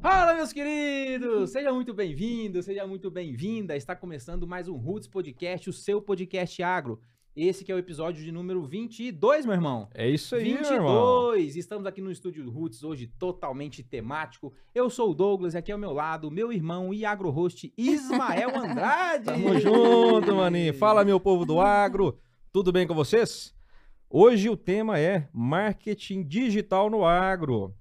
Fala, meus queridos! Seja muito bem-vindo, seja muito bem-vinda. Está começando mais um Roots Podcast, o seu podcast agro. Esse que é o episódio de número 22, meu irmão. É isso aí, 22! meu irmão. Estamos aqui no estúdio Roots hoje totalmente temático. Eu sou o Douglas e aqui ao meu lado, meu irmão e agro-host Ismael Andrade. Tamo junto, maninho. Fala, meu povo do agro. Tudo bem com vocês? Hoje o tema é marketing digital no agro.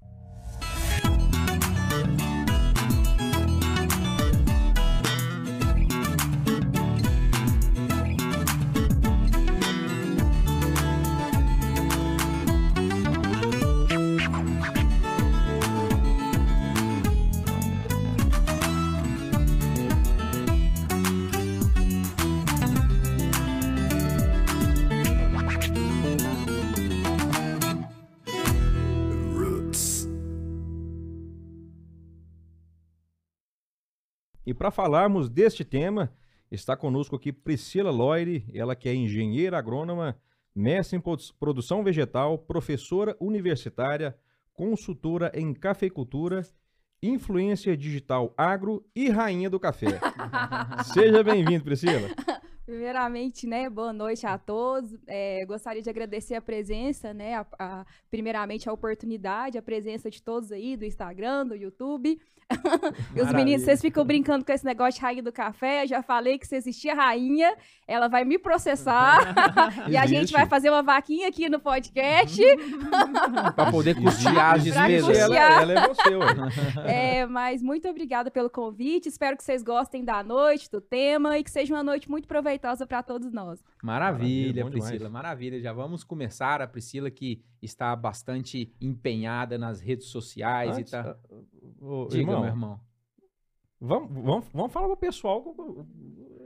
Para falarmos deste tema, está conosco aqui Priscila Loire, ela que é engenheira agrônoma, mestre em produ- produção vegetal, professora universitária, consultora em cafeicultura, influência digital agro e rainha do café. Seja bem-vindo, Priscila. Primeiramente, né, boa noite a todos. É, gostaria de agradecer a presença, né, a- a- primeiramente a oportunidade, a presença de todos aí do Instagram, do YouTube. e os meninos, vocês ficam brincando com esse negócio de rainha do café. Eu já falei que se existir a rainha, ela vai me processar. e a gente vai fazer uma vaquinha aqui no podcast. Para poder custear as despesas. Ela, ela é você, ué. É, mas muito obrigada pelo convite. Espero que vocês gostem da noite, do tema e que seja uma noite muito proveitosa para todos nós. Maravilha, Maravilha, Priscila, demais. maravilha. Já vamos começar. A Priscila que está bastante empenhada nas redes sociais Antes, e tá. ah, ô, Diga, irmão, meu irmão. Vamos, vamos, vamos falar pro pessoal.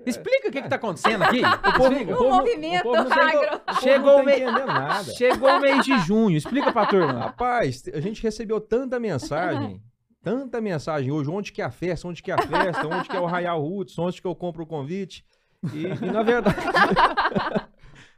Explica o que, que tá acontecendo aqui. povo- Explica. o povo- movimento o povo tá- agro. o povo Chegou o tá nada. Chegou o mês de junho. Explica pra turma. Rapaz, a gente recebeu tanta mensagem, tanta mensagem hoje, onde que é a festa, onde que é a festa, onde que é o Royal Roots, onde que eu compro o convite. E, e, na verdade,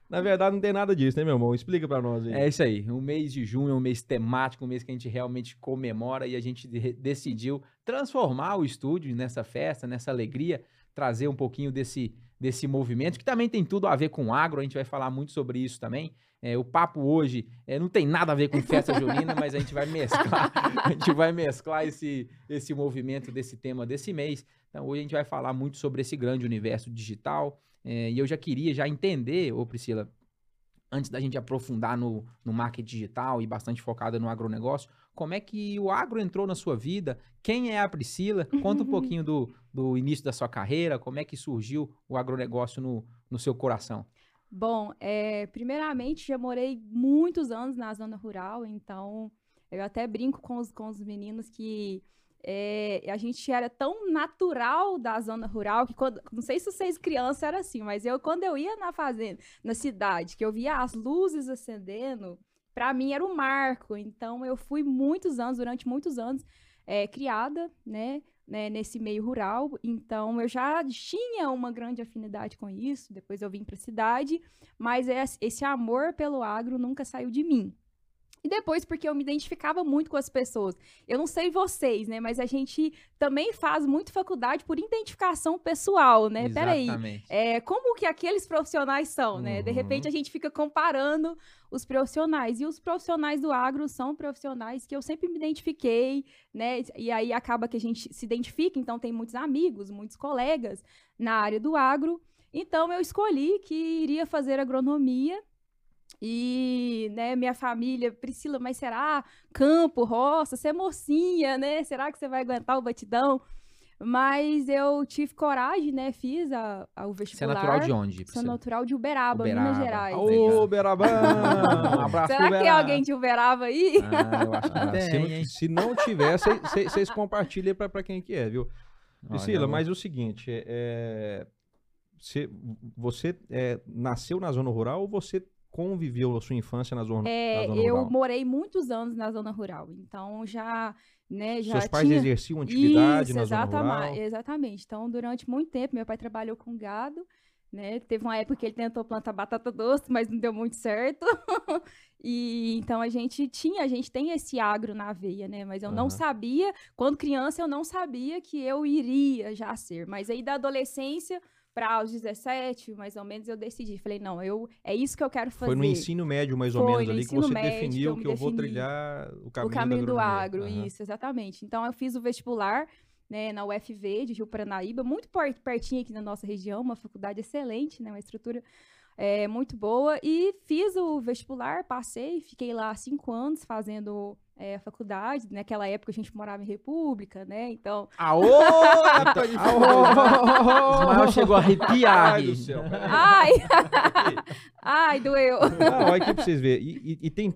na verdade não tem nada disso, né, meu irmão? Explica pra nós aí. É isso aí. O mês de junho é um mês temático, um mês que a gente realmente comemora e a gente de- decidiu transformar o estúdio nessa festa, nessa alegria, trazer um pouquinho desse, desse movimento, que também tem tudo a ver com agro, a gente vai falar muito sobre isso também. É, o papo hoje é, não tem nada a ver com festa junina, mas a gente vai mesclar, a gente vai mesclar esse, esse movimento desse tema desse mês. Então hoje a gente vai falar muito sobre esse grande universo digital. é, e eu já queria já entender, ô Priscila, antes da gente aprofundar no, no marketing digital e bastante focada no agronegócio, como é que o agro entrou na sua vida? Quem é a Priscila? Conta um pouquinho do, do início da sua carreira, como é que surgiu o agronegócio no, no seu coração? Bom, é, primeiramente, já morei muitos anos na zona rural, então eu até brinco com os, com os meninos que é, a gente era tão natural da zona rural que quando, não sei se vocês crianças era assim, mas eu quando eu ia na fazenda, na cidade, que eu via as luzes acendendo, para mim era um marco. Então eu fui muitos anos, durante muitos anos, é, criada, né, né, nesse meio rural. Então eu já tinha uma grande afinidade com isso. Depois eu vim para a cidade, mas es- esse amor pelo agro nunca saiu de mim. E depois, porque eu me identificava muito com as pessoas. Eu não sei vocês, né? Mas a gente também faz muito faculdade por identificação pessoal, né? Peraí. Exatamente. É, como que aqueles profissionais são, né? De Uhum. repente a gente fica comparando os profissionais. E os profissionais do agro são profissionais que eu sempre me identifiquei, né? E aí acaba que a gente se identifica, então tem muitos amigos, muitos colegas na área do agro. Então eu escolhi que iria fazer agronomia. E, né, minha família, Priscila, mas será campo, roça, você é mocinha, né? Será que você vai aguentar o batidão? Mas eu tive coragem, né? Fiz a, a, o Você é vestibular. natural de onde, Sou Priscila? natural de Uberaba, Uberaba. Minas Gerais. Legal. Ô! Um abraço Será pro que tem Beraba. alguém de Uberaba aí? Ah, eu acho que Ah, tem, se, não, se não tiver, vocês compartilhem pra, pra quem que é, viu? Priscila, Olha, mas o seguinte, é, é, você, você é, nasceu na zona rural ou você conviveu a sua infância na zona, É, na zona eu rural? morei muitos anos na zona rural, então já, né, já Seus pais tinha... exerciam atividade Isso, na zona rural? exatamente. Então, durante muito tempo, meu pai trabalhou com gado, né? Teve uma época que ele tentou plantar batata doce, mas não deu muito certo. e então a gente tinha, a gente tem esse agro na veia, né? Mas eu não Aham. sabia, quando criança eu não sabia que eu iria já ser. Mas aí da adolescência para os 17, mais ou menos, eu decidi. Falei, não, eu é isso que eu quero fazer. Foi no ensino médio, mais ou Foi, menos, no ali, que você médio que definiu eu que me eu vou trilhar o caminho, o caminho do agro, Aham. isso, exatamente. Então eu fiz o vestibular né, na UFV de Rio Paranaíba, muito pertinho aqui na nossa região, uma faculdade excelente, né, uma estrutura é, muito boa. E fiz o vestibular, passei, fiquei lá cinco anos fazendo é, a faculdade. Naquela época a gente morava em República, né? Então. Aô! faculdade. Ismael chegou a arrepiar. Ai do céu. Ai! Ai, doeu! Não, olha aqui pra vocês verem. E, e- e tem.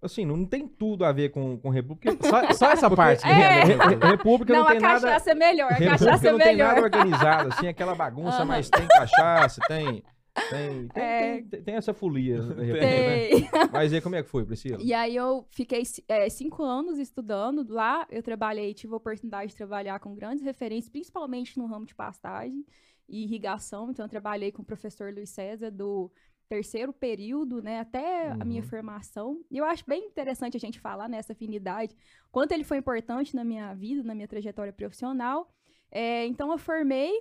Assim, não tem tudo a ver com, com República. Só, só essa parte. É. Re- Re- República não, Não, a tem nada. cachaça é melhor, a cachaça é não tem melhor. nada organizado, assim, aquela bagunça, Aham. mas tem cachaça, tem. Tem, tem, É. tem- tem- tem essa folia. República, né? Tem. Mas aí, como é que foi, Priscila? E aí eu fiquei é, cinco anos estudando lá. Eu trabalhei, tive a oportunidade de trabalhar com grandes referências, principalmente no ramo de pastagem e irrigação. Então eu trabalhei com o professor Luiz César do terceiro período, né, até a minha Uhum. formação. E eu acho bem interessante a gente falar nessa afinidade, quanto ele foi importante na minha vida, na minha trajetória profissional. É, então eu formei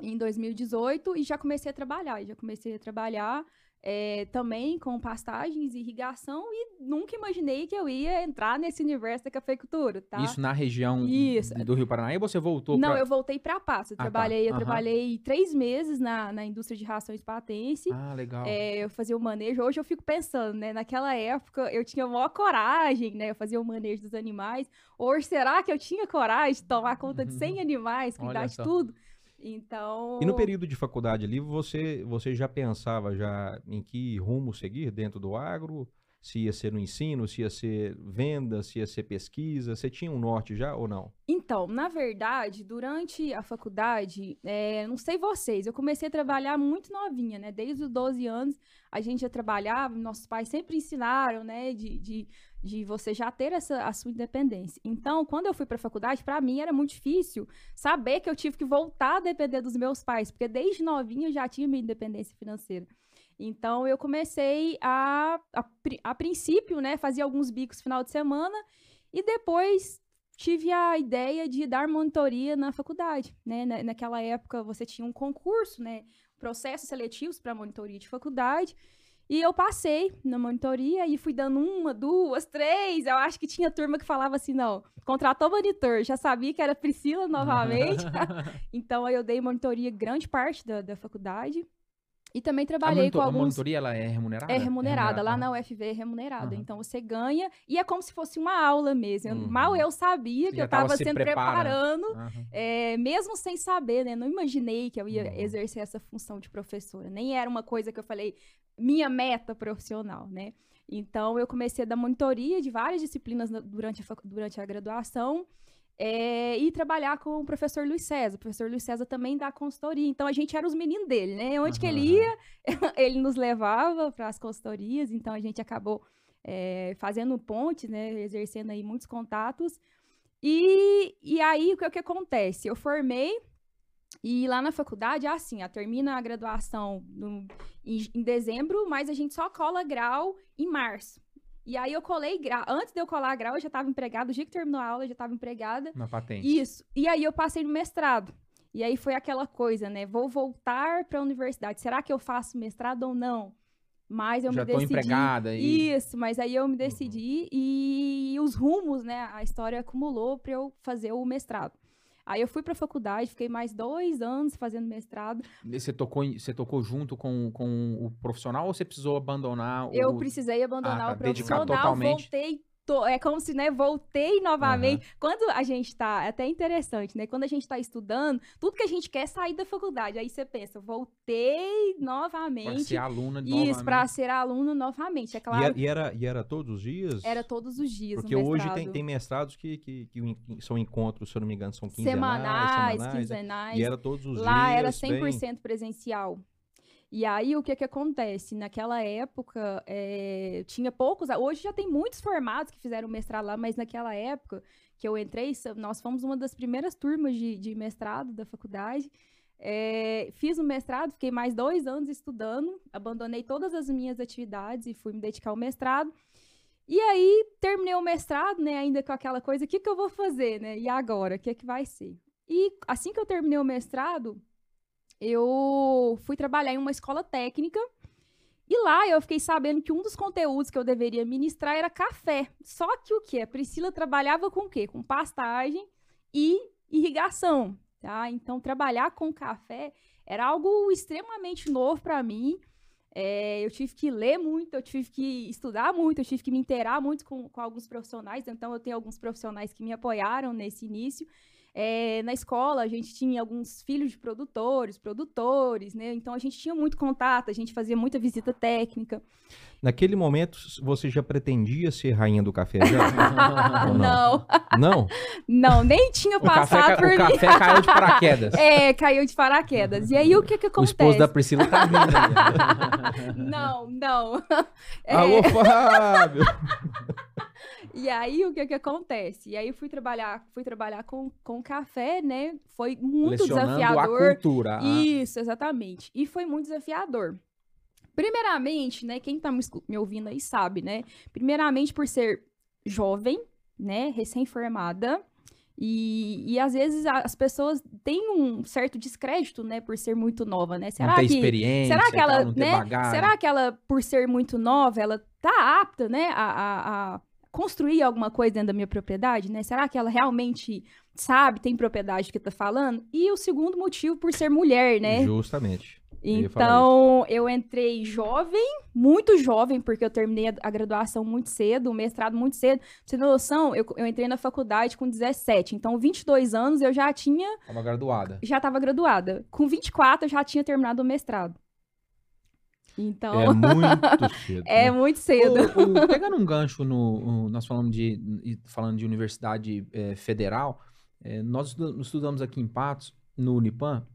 em 2018 e já comecei a trabalhar. E já comecei a trabalhar é, também com pastagens e irrigação e nunca imaginei que eu ia entrar nesse universo da cafeicultura, tá? Isso na região Isso. do Rio Paranaíba ou você voltou Não, pra... eu voltei para Passo. Eu Ah, tá. trabalhei, eu trabalhei três meses na, na indústria de rações patense. Ah, legal. É, eu fazia o manejo. Hoje eu fico pensando, né? Naquela época eu tinha maior coragem, né? Eu fazia o manejo dos animais. Hoje, será que eu tinha coragem de tomar conta de 100 animais, cuidar de tudo? Então. E no período de faculdade ali, você, você já pensava já em que rumo seguir dentro do agro? Se ia ser no ensino, se ia ser venda, se ia ser pesquisa? Você tinha um norte já ou não? Então, na verdade, durante a faculdade, é, não sei vocês, eu comecei a trabalhar muito novinha, né? Desde os 12 anos a gente já trabalhava, nossos pais sempre ensinaram, né? De, de, de você já ter essa, a sua independência. Então, quando eu fui para a faculdade, para mim era muito difícil saber que eu tive que voltar a depender dos meus pais, porque desde novinha eu já tinha minha independência financeira. Então, eu comecei a, a, a princípio, né? Fazia alguns bicos final de semana e depois tive a ideia de dar monitoria na faculdade, né? Na- naquela época você tinha um concurso, né? Processos seletivos para monitoria de faculdade. E eu passei na monitoria e fui dando uma, duas, três. Eu acho que tinha turma que falava assim, não, contratou monitor, já sabia que era Priscila novamente. então aí eu dei monitoria grande parte da, da faculdade. E também a, trabalhei monitor- com a alguns... monitoria, ela é remunerada? É remunerada, lá aham. na UFV é remunerada. Aham. Então você ganha e é como se fosse uma aula mesmo. Uhum. Mal eu sabia Você que eu tava estava se sendo preparando. preparando, Aham. é, mesmo sem saber, né? Não imaginei que eu ia Uhum. exercer essa função de professora. Nem era uma coisa que eu falei, minha meta profissional, né? Então eu comecei a dar monitoria de várias disciplinas na- durante a, durante a graduação. É, e trabalhar com o professor Luiz César. O professor Luiz César também dá consultoria. Então a gente era os meninos dele, né? Onde que ele ia, ele nos levava para as consultorias, então a gente acabou é, fazendo pontes, né, exercendo aí muitos contatos. E, e aí, o que, o que acontece? Eu formei e lá na faculdade, é assim, ó, termina a graduação no- em, em dezembro, mas a gente só cola grau em março. E aí eu colei grau. Antes de eu colar grau, eu já estava empregada. O dia que terminou a aula, eu já estava empregada. Na patente. Isso. E aí eu passei no mestrado. E aí foi aquela coisa, né? Vou voltar para a universidade. Será que eu faço mestrado ou não? Mas eu Já me tô decidi. empregada e... Isso, mas aí eu me decidi e os rumos, né? A história acumulou para eu fazer o mestrado. Aí eu fui para a faculdade, fiquei mais dois anos fazendo mestrado. Você tocou, você tocou junto com, com o profissional ou você precisou abandonar o... Eu precisei abandonar Ah, o tá, dedicar profissional, totalmente. voltei. To- É como se, né, voltei novamente. Quando a gente tá, é até interessante, né? Quando a gente tá estudando, tudo que a gente quer é sair da faculdade. Aí você pensa, voltei Pra novamente. ser aluna de Isso, para novamente. ser aluno novamente. É E, claro, era, e, era, e era todos os dias? era todos os dias. Porque hoje tem, tem mestrados que, que, que são encontros, se eu não me engano, são quinzenais, semanais, semanais. né? quinzenais. E era todos os Lá dias. era bem- 100% presencial. E aí, o que que acontece? Naquela época, eh, tinha poucos... Hoje já tem muitos formados que fizeram mestrado lá, mas naquela época que eu entrei, nós fomos uma das primeiras turmas de, de mestrado da faculdade. É, fiz o mestrado, fiquei mais dois anos estudando, abandonei todas as minhas atividades e fui me dedicar ao mestrado. E aí, terminei o mestrado, né, ainda com aquela coisa, o que, que eu vou fazer, né? E agora, o que, que vai ser? E assim que eu terminei o mestrado, eu fui trabalhar em uma escola técnica. E lá eu fiquei sabendo que um dos conteúdos que eu deveria ministrar era café. Só que o que? A Priscila trabalhava com o quê? Com pastagem e irrigação, tá? Então, trabalhar com café era algo extremamente novo para mim. É, eu tive que ler muito, eu tive que estudar muito, eu tive que me inteirar muito com, com alguns profissionais. Então, eu tenho alguns profissionais que me apoiaram nesse início. É, na escola, a gente tinha alguns filhos de produtores, produtores, né? Então, a gente tinha muito contato, a gente fazia muita visita técnica. Naquele momento, você já pretendia ser rainha do café? Já? Não, Não? não, nem tinha O café, passado por o mim. café caiu de paraquedas. É, caiu de paraquedas. E aí, o que que o acontece? esposo da Priscila tá rindo. Não, não. É, Alô, Fábio! E aí, o que que acontece? E aí, eu fui trabalhar, fui trabalhar com, com café, né? Foi muito Lecionando a desafiador. cultura. a- Isso, exatamente. E foi muito desafiador. Primeiramente, né, quem tá me, ouvindo aí sabe, né? Primeiramente por ser jovem, né, recém-formada, e, e às vezes as pessoas têm um certo descrédito, né, por ser muito nova, né? Será que experiência, será que ela, né? bagagem. Será que ela, por ser muito nova, ela tá apta, né, a, a- a construir alguma coisa dentro da minha propriedade, né? Será que ela realmente sabe, tem propriedade que tá falando? E o segundo motivo por ser mulher, né? Justamente. Então, eu entrei jovem, muito jovem, porque eu terminei a, a graduação muito cedo, o mestrado muito cedo. Pra você ter noção, eu, eu entrei na faculdade com 17. Então, 22 anos eu já tinha, Tava graduada. já estava graduada. Com 24 eu já tinha terminado o mestrado. Então, É muito cedo. é né? muito cedo. O- o- pegando um gancho no. o- nós falamos de, falando de universidade eh, federal, eh, nós estu- estudamos aqui em Patos, no Unipan,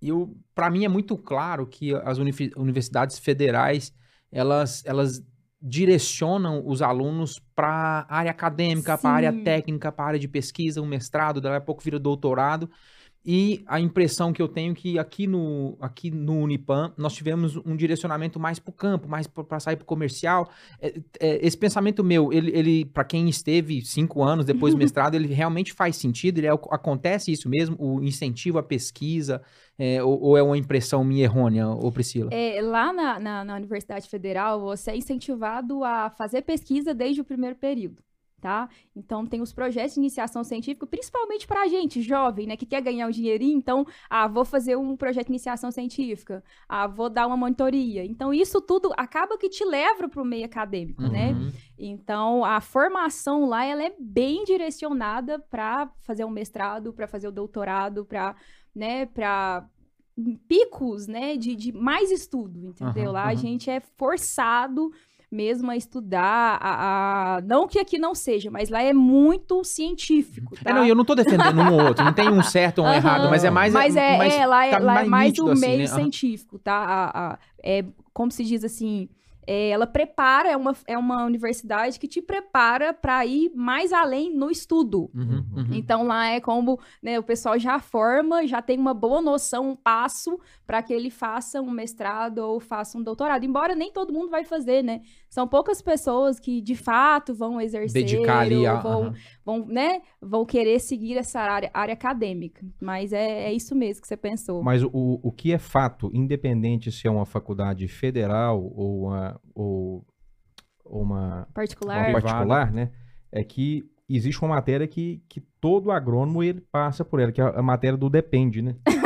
e para mim é muito claro que as universidades federais elas, elas direcionam os alunos para área acadêmica, para área técnica, para área de pesquisa, um mestrado, daqui a pouco vira doutorado. E a impressão que eu tenho é que aqui no, aqui no Unipan nós tivemos um direcionamento mais para o campo, mais para sair para o comercial. É, é, esse pensamento meu, ele, ele para quem esteve cinco anos depois do mestrado, ele realmente faz sentido? Ele é, acontece isso mesmo? O incentivo à pesquisa? é, ou, ou é uma impressão minha errônea, ô Priscila? É, lá na, na, na Universidade Federal, você é incentivado a fazer pesquisa desde o primeiro período. Tá? Então, tem os projetos de iniciação científica, principalmente para a gente, jovem, né, que quer ganhar um dinheirinho. Então, ah, vou fazer um projeto de iniciação científica, ah, vou dar uma monitoria. Então, isso tudo acaba que te leva para o meio acadêmico, né? Uhum. Então, a formação lá, ela é bem direcionada para fazer um mestrado, para fazer o doutorado, para, né, para picos, né, de, de mais estudo, entendeu? Aham, lá a aham. gente é forçado mesmo a estudar, a, a- não que aqui não seja, mas lá é muito científico, tá? É, não, eu não tô defendendo um ou outro, não tem um certo ou um Aham. errado, mas é mais. Mas é, mais- é, lá é, tá lá é mais nítido o assim, meio né? Aham. científico, tá? A- a- é, como se diz assim, é, ela prepara, é uma, é uma universidade que te prepara para ir mais além no estudo. Uhum, uhum. Então lá é como né, o pessoal já forma, já tem uma boa noção, um passo para que ele faça um mestrado ou faça um doutorado. Embora nem todo mundo vai fazer, né? São poucas pessoas que de fato vão exercer, Dedicar ali a. vão, aham. Vão, né, vão querer seguir essa área, área acadêmica. Mas é, é isso mesmo que você pensou. Mas o, o que é fato, independente se é uma faculdade federal ou uma, ou, ou uma, Particular. uma particular, né? É que existe uma matéria que, que todo agrônomo ele passa por ela, que é a matéria do depende, né?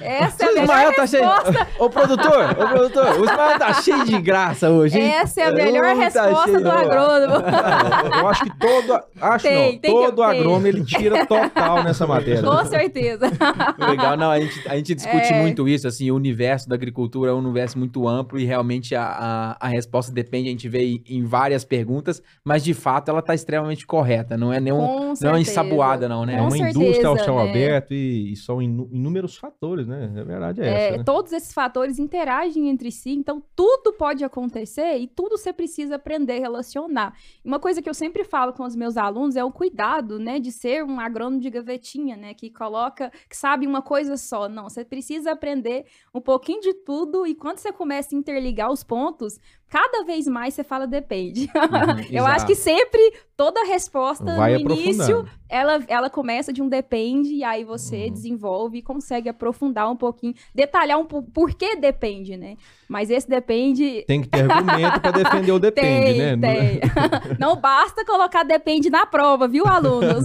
Essa é a O melhor tá cheio. resposta. Ô, produtor, ô, produtor, o Ismael tá cheio de graça hoje, hein? Essa é a melhor tá resposta cheio. do agrônomo. Eu acho que todo, acho Tem, não, tem que- todo agrônomo ele tira total nessa matéria. Com certeza. Legal, não, a gente, a gente discute É. muito isso, assim, o universo da agricultura é um universo muito amplo e realmente a, a, a resposta depende, a gente vê em, várias perguntas, mas de fato ela tá extremamente correta, não é nenhum, não é ensaboada não, né? É Com uma certeza. indústria ao céu né? aberto e, e são inu- inúmeros fatores, né? A verdade é, É, essa, né? Todos esses fatores interagem entre si, então tudo pode acontecer e tudo você precisa aprender a relacionar. Uma coisa que eu sempre falo com os meus alunos é o cuidado, né, de ser um agrônomo de gavetinha, né, que coloca, que sabe uma coisa só. Não, você precisa aprender um pouquinho de tudo e quando você começa a interligar os pontos, cada vez mais você fala depende. Uhum, eu acho exato. que sempre toda resposta Vai no início ela, ela começa de um depende e aí você Uhum. desenvolve e consegue aprofundar um pouquinho, detalhar um pouco por que depende, né? Mas esse depende Tem que ter argumento para defender o depende, tem, né? tem. Não basta colocar depende na prova, viu, alunos?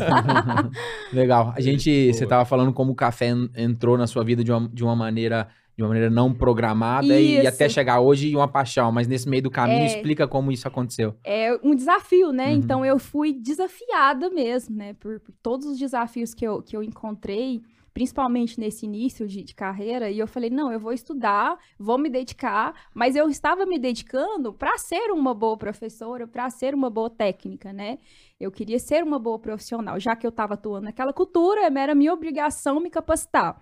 Legal. A gente, você Boa. tava falando como o café en- entrou na sua vida de uma, de uma maneira de uma maneira não programada e até chegar hoje uma paixão, mas nesse meio do caminho É. explica como isso aconteceu. é um desafio, né? Uhum. Então eu fui desafiada mesmo, né? Por, por todos os desafios que eu, que eu encontrei, principalmente nesse início de, de carreira, e eu falei, não, eu vou estudar, vou me dedicar, mas eu estava me dedicando para ser uma boa professora, para ser uma boa técnica, né? Eu queria ser uma boa profissional, já que eu estava atuando naquela cultura, era minha obrigação me capacitar.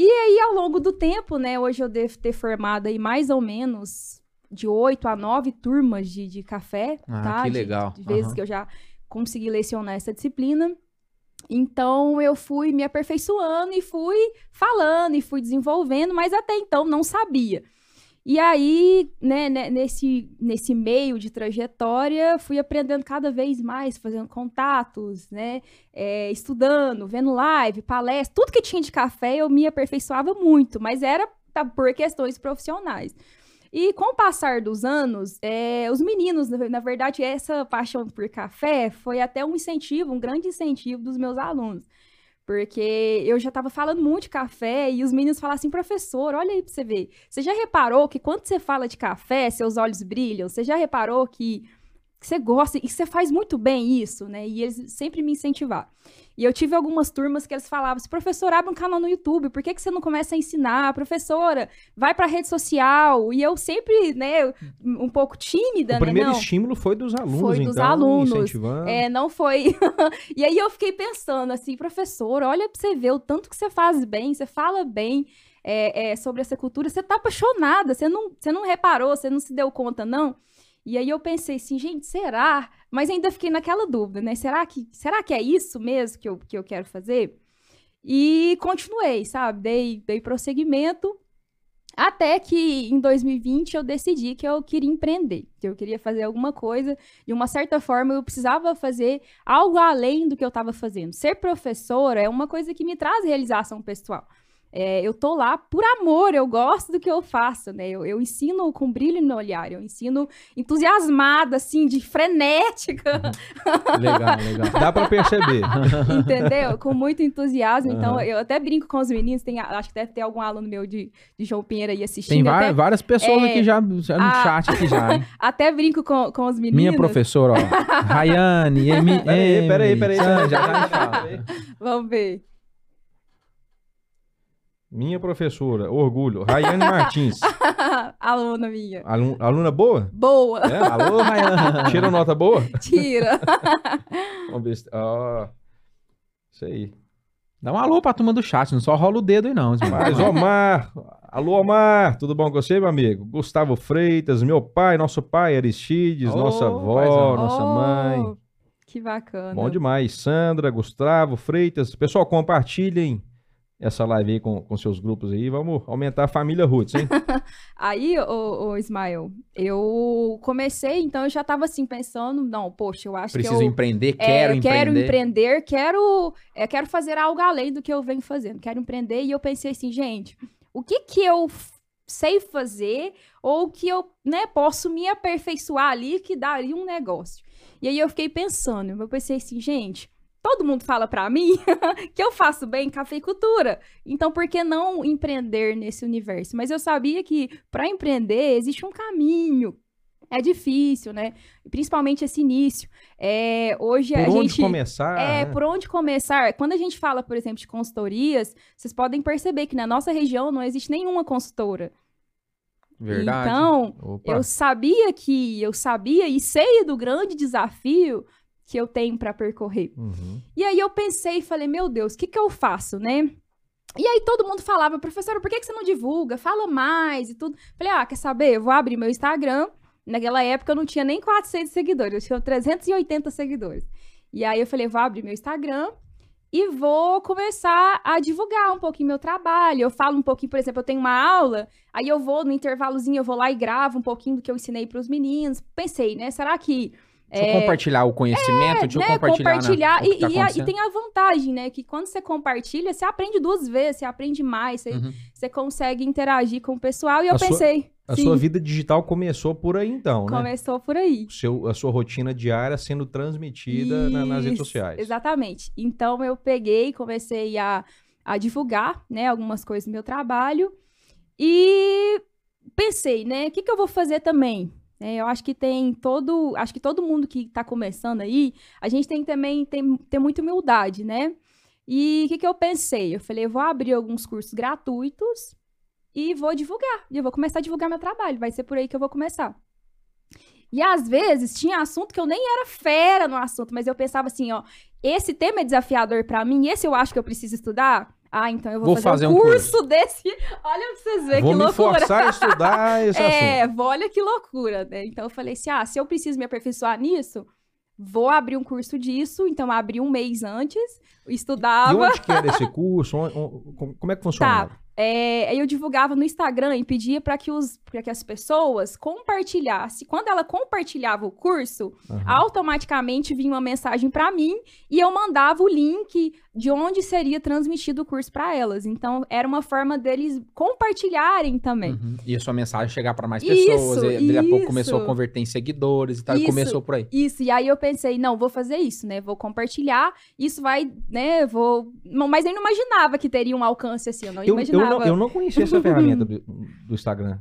E aí, ao longo do tempo, né? Hoje eu devo ter formado aí mais ou menos de oito a nove turmas de, de café, Ah, tá? que De- legal. De, vezes Aham. que eu já consegui lecionar essa disciplina. Então, eu fui me aperfeiçoando e fui falando e fui desenvolvendo, mas até então não sabia. E aí, né, né, nesse, nesse meio de trajetória, fui aprendendo cada vez mais, fazendo contatos, né, é, estudando, vendo live, palestra, tudo que tinha de café eu me aperfeiçoava muito, mas era tá, por questões profissionais. E com o passar dos anos, é, os meninos, na verdade, essa paixão por café foi até um incentivo, um grande incentivo dos meus alunos. Porque eu já estava falando muito de café e os meninos falavam assim, professor, olha aí pra você ver. Você já reparou que quando você fala de café, seus olhos brilham? Você já reparou que, que você gosta e que você faz muito bem isso, né? E eles sempre me incentivaram. E eu tive algumas turmas que eles falavam assim, professor, abre um canal no YouTube, por que, que você não começa a ensinar? Professora, vai pra rede social. E eu sempre, né, um pouco tímida, O primeiro né? Não. estímulo foi dos alunos, Foi dos então, alunos. incentivando. É, não foi. e aí eu fiquei pensando assim, professor, olha pra você ver o tanto que você faz bem, você fala bem é, é, sobre essa cultura, você tá apaixonada, você não, você não reparou, você não se deu conta, não. E aí eu pensei assim, gente, será? Mas ainda fiquei naquela dúvida, né? Será que, será que é isso mesmo que eu, que eu quero fazer? E continuei, sabe? Dei, dei prosseguimento. Até que em 2020 eu decidi que eu queria empreender, que eu queria fazer alguma coisa. De uma certa forma, eu precisava fazer algo além do que eu estava fazendo. Ser professora é uma coisa que me traz realização pessoal. É, eu tô lá por amor, eu gosto do que eu faço, né? Eu, eu ensino com brilho no olhar, eu ensino entusiasmada, assim, de frenética, Legal, legal. Dá pra perceber. entendeu? Com muito entusiasmo. Então, Aham. eu até brinco com os meninos, tem, acho que deve ter algum aluno meu de, de João Pinheiro aí assistindo. Tem várias, até, várias pessoas É, aqui já, já no a- chat aqui já, hein? até brinco com, com os meninos. Minha professora, ó. Rayane, Emi, Peraí, peraí, peraí. Já, já fala. peraí. Vamos ver. Minha professora, orgulho, Rayane Martins. Aluna minha. Alun- aluna boa? Boa. É? Alô, Rayane. Tira nota boa? Tira. Vamos ver se... Ah, isso aí. Dá um alô pra turma do chat, não só rola o dedo aí não. Mas Omar, alô Omar, tudo bom com você, meu amigo? Gustavo Freitas, meu pai, nosso pai Aristides, Ô, nossa avó, paizão. nossa Oh, mãe. Que bacana. Bom demais. Sandra, Gustavo, Freitas. Pessoal, compartilhem essa live aí com, com seus grupos aí. Vamos aumentar a família Roots, hein? Aí, ô, ô, Ismael, eu comecei, então eu já tava assim pensando, não, poxa, eu acho Preciso que eu empreender, é, quero eu empreender. quero empreender, quero, é, quero fazer algo além do que eu venho fazendo, quero empreender e eu pensei assim, gente, o que que eu sei fazer ou que eu, né, posso me aperfeiçoar ali que daria um negócio. E aí eu fiquei pensando, eu pensei assim, gente, todo mundo fala pra mim que eu faço bem cafeicultura. Então, por que não empreender nesse universo? Mas eu sabia que para empreender existe um caminho. É difícil, né? Principalmente esse início. É, hoje Por a onde gente começar? é, né? por onde começar? Quando a gente fala, por exemplo, de consultorias, vocês podem perceber que na nossa região não existe nenhuma consultora. Verdade. Então, Opa. eu sabia que, eu sabia e sei do grande desafio que eu tenho para percorrer. Uhum. E aí eu pensei e falei, meu Deus, o que, que eu faço, né? E aí todo mundo falava, professora, por que, que você não divulga? Fala mais e tudo. Falei, ah, quer saber? Eu vou abrir meu Instagram. Naquela época eu não tinha nem 400 seguidores, eu tinha 380 seguidores. E aí eu falei, vou abrir meu Instagram e vou começar a divulgar um pouquinho meu trabalho. Eu falo um pouquinho, por exemplo, eu tenho uma aula, aí eu vou no intervalozinho, eu vou lá e gravo um pouquinho do que eu ensinei para os meninos. Pensei, né? Será que Deixa eu compartilhar o conhecimento, deixa eu né, compartilhar. compartilhar. na- o que e, tá e a- e tem a vantagem, né? Que quando você compartilha, você aprende duas vezes, você aprende mais, você, Uhum. você consegue interagir com o pessoal. E eu A sua- pensei, A sim, sua vida digital começou por aí então, né? começou por aí. Seu, a sua rotina diária sendo transmitida na- nas redes sociais. Exatamente. Então eu peguei e comecei a, a divulgar, né, algumas coisas do meu trabalho e pensei, né, o que, que eu vou fazer também? É, eu acho que tem todo, acho que todo mundo que está começando aí, a gente tem que também ter, ter muita humildade, né? E o que, que eu pensei? Eu falei, eu vou abrir alguns cursos gratuitos e vou divulgar. E eu vou começar a divulgar meu trabalho. Vai ser por aí que eu vou começar. E às vezes tinha assunto que eu nem era fera no assunto, mas eu pensava assim, ó, esse tema é desafiador pra mim, esse eu acho que eu preciso estudar. Ah, então eu vou, Vou fazer, fazer um um curso, desse. Olha pra vocês verem Vou que me loucura. forçar a estudar esse É, assunto. vou- olha que loucura, né? Então eu falei assim: ah, se eu preciso me aperfeiçoar nisso, vou abrir um curso disso. Então abri um mês antes, E estudava. onde que era esse curso? Como- é que funcionava? É, aí eu divulgava no Instagram e pedia para que, os- que as pessoas compartilhassem. Quando ela compartilhava o curso, Aham. automaticamente vinha uma mensagem para mim e eu mandava o link de onde seria transmitido o curso para elas. Então era uma forma deles compartilharem também. Uhum. E a sua mensagem chegar para mais Isso, pessoas. e daqui a pouco isso. começou a converter em seguidores e tal. E Isso. começou por aí. Isso, e aí eu pensei, não, vou fazer isso, né? Vou compartilhar, isso vai, né? Vou. Não, mas eu não imaginava que teria um alcance assim, eu não Eu, eu, imaginava. não, eu não conhecia essa ferramenta do, do Instagram.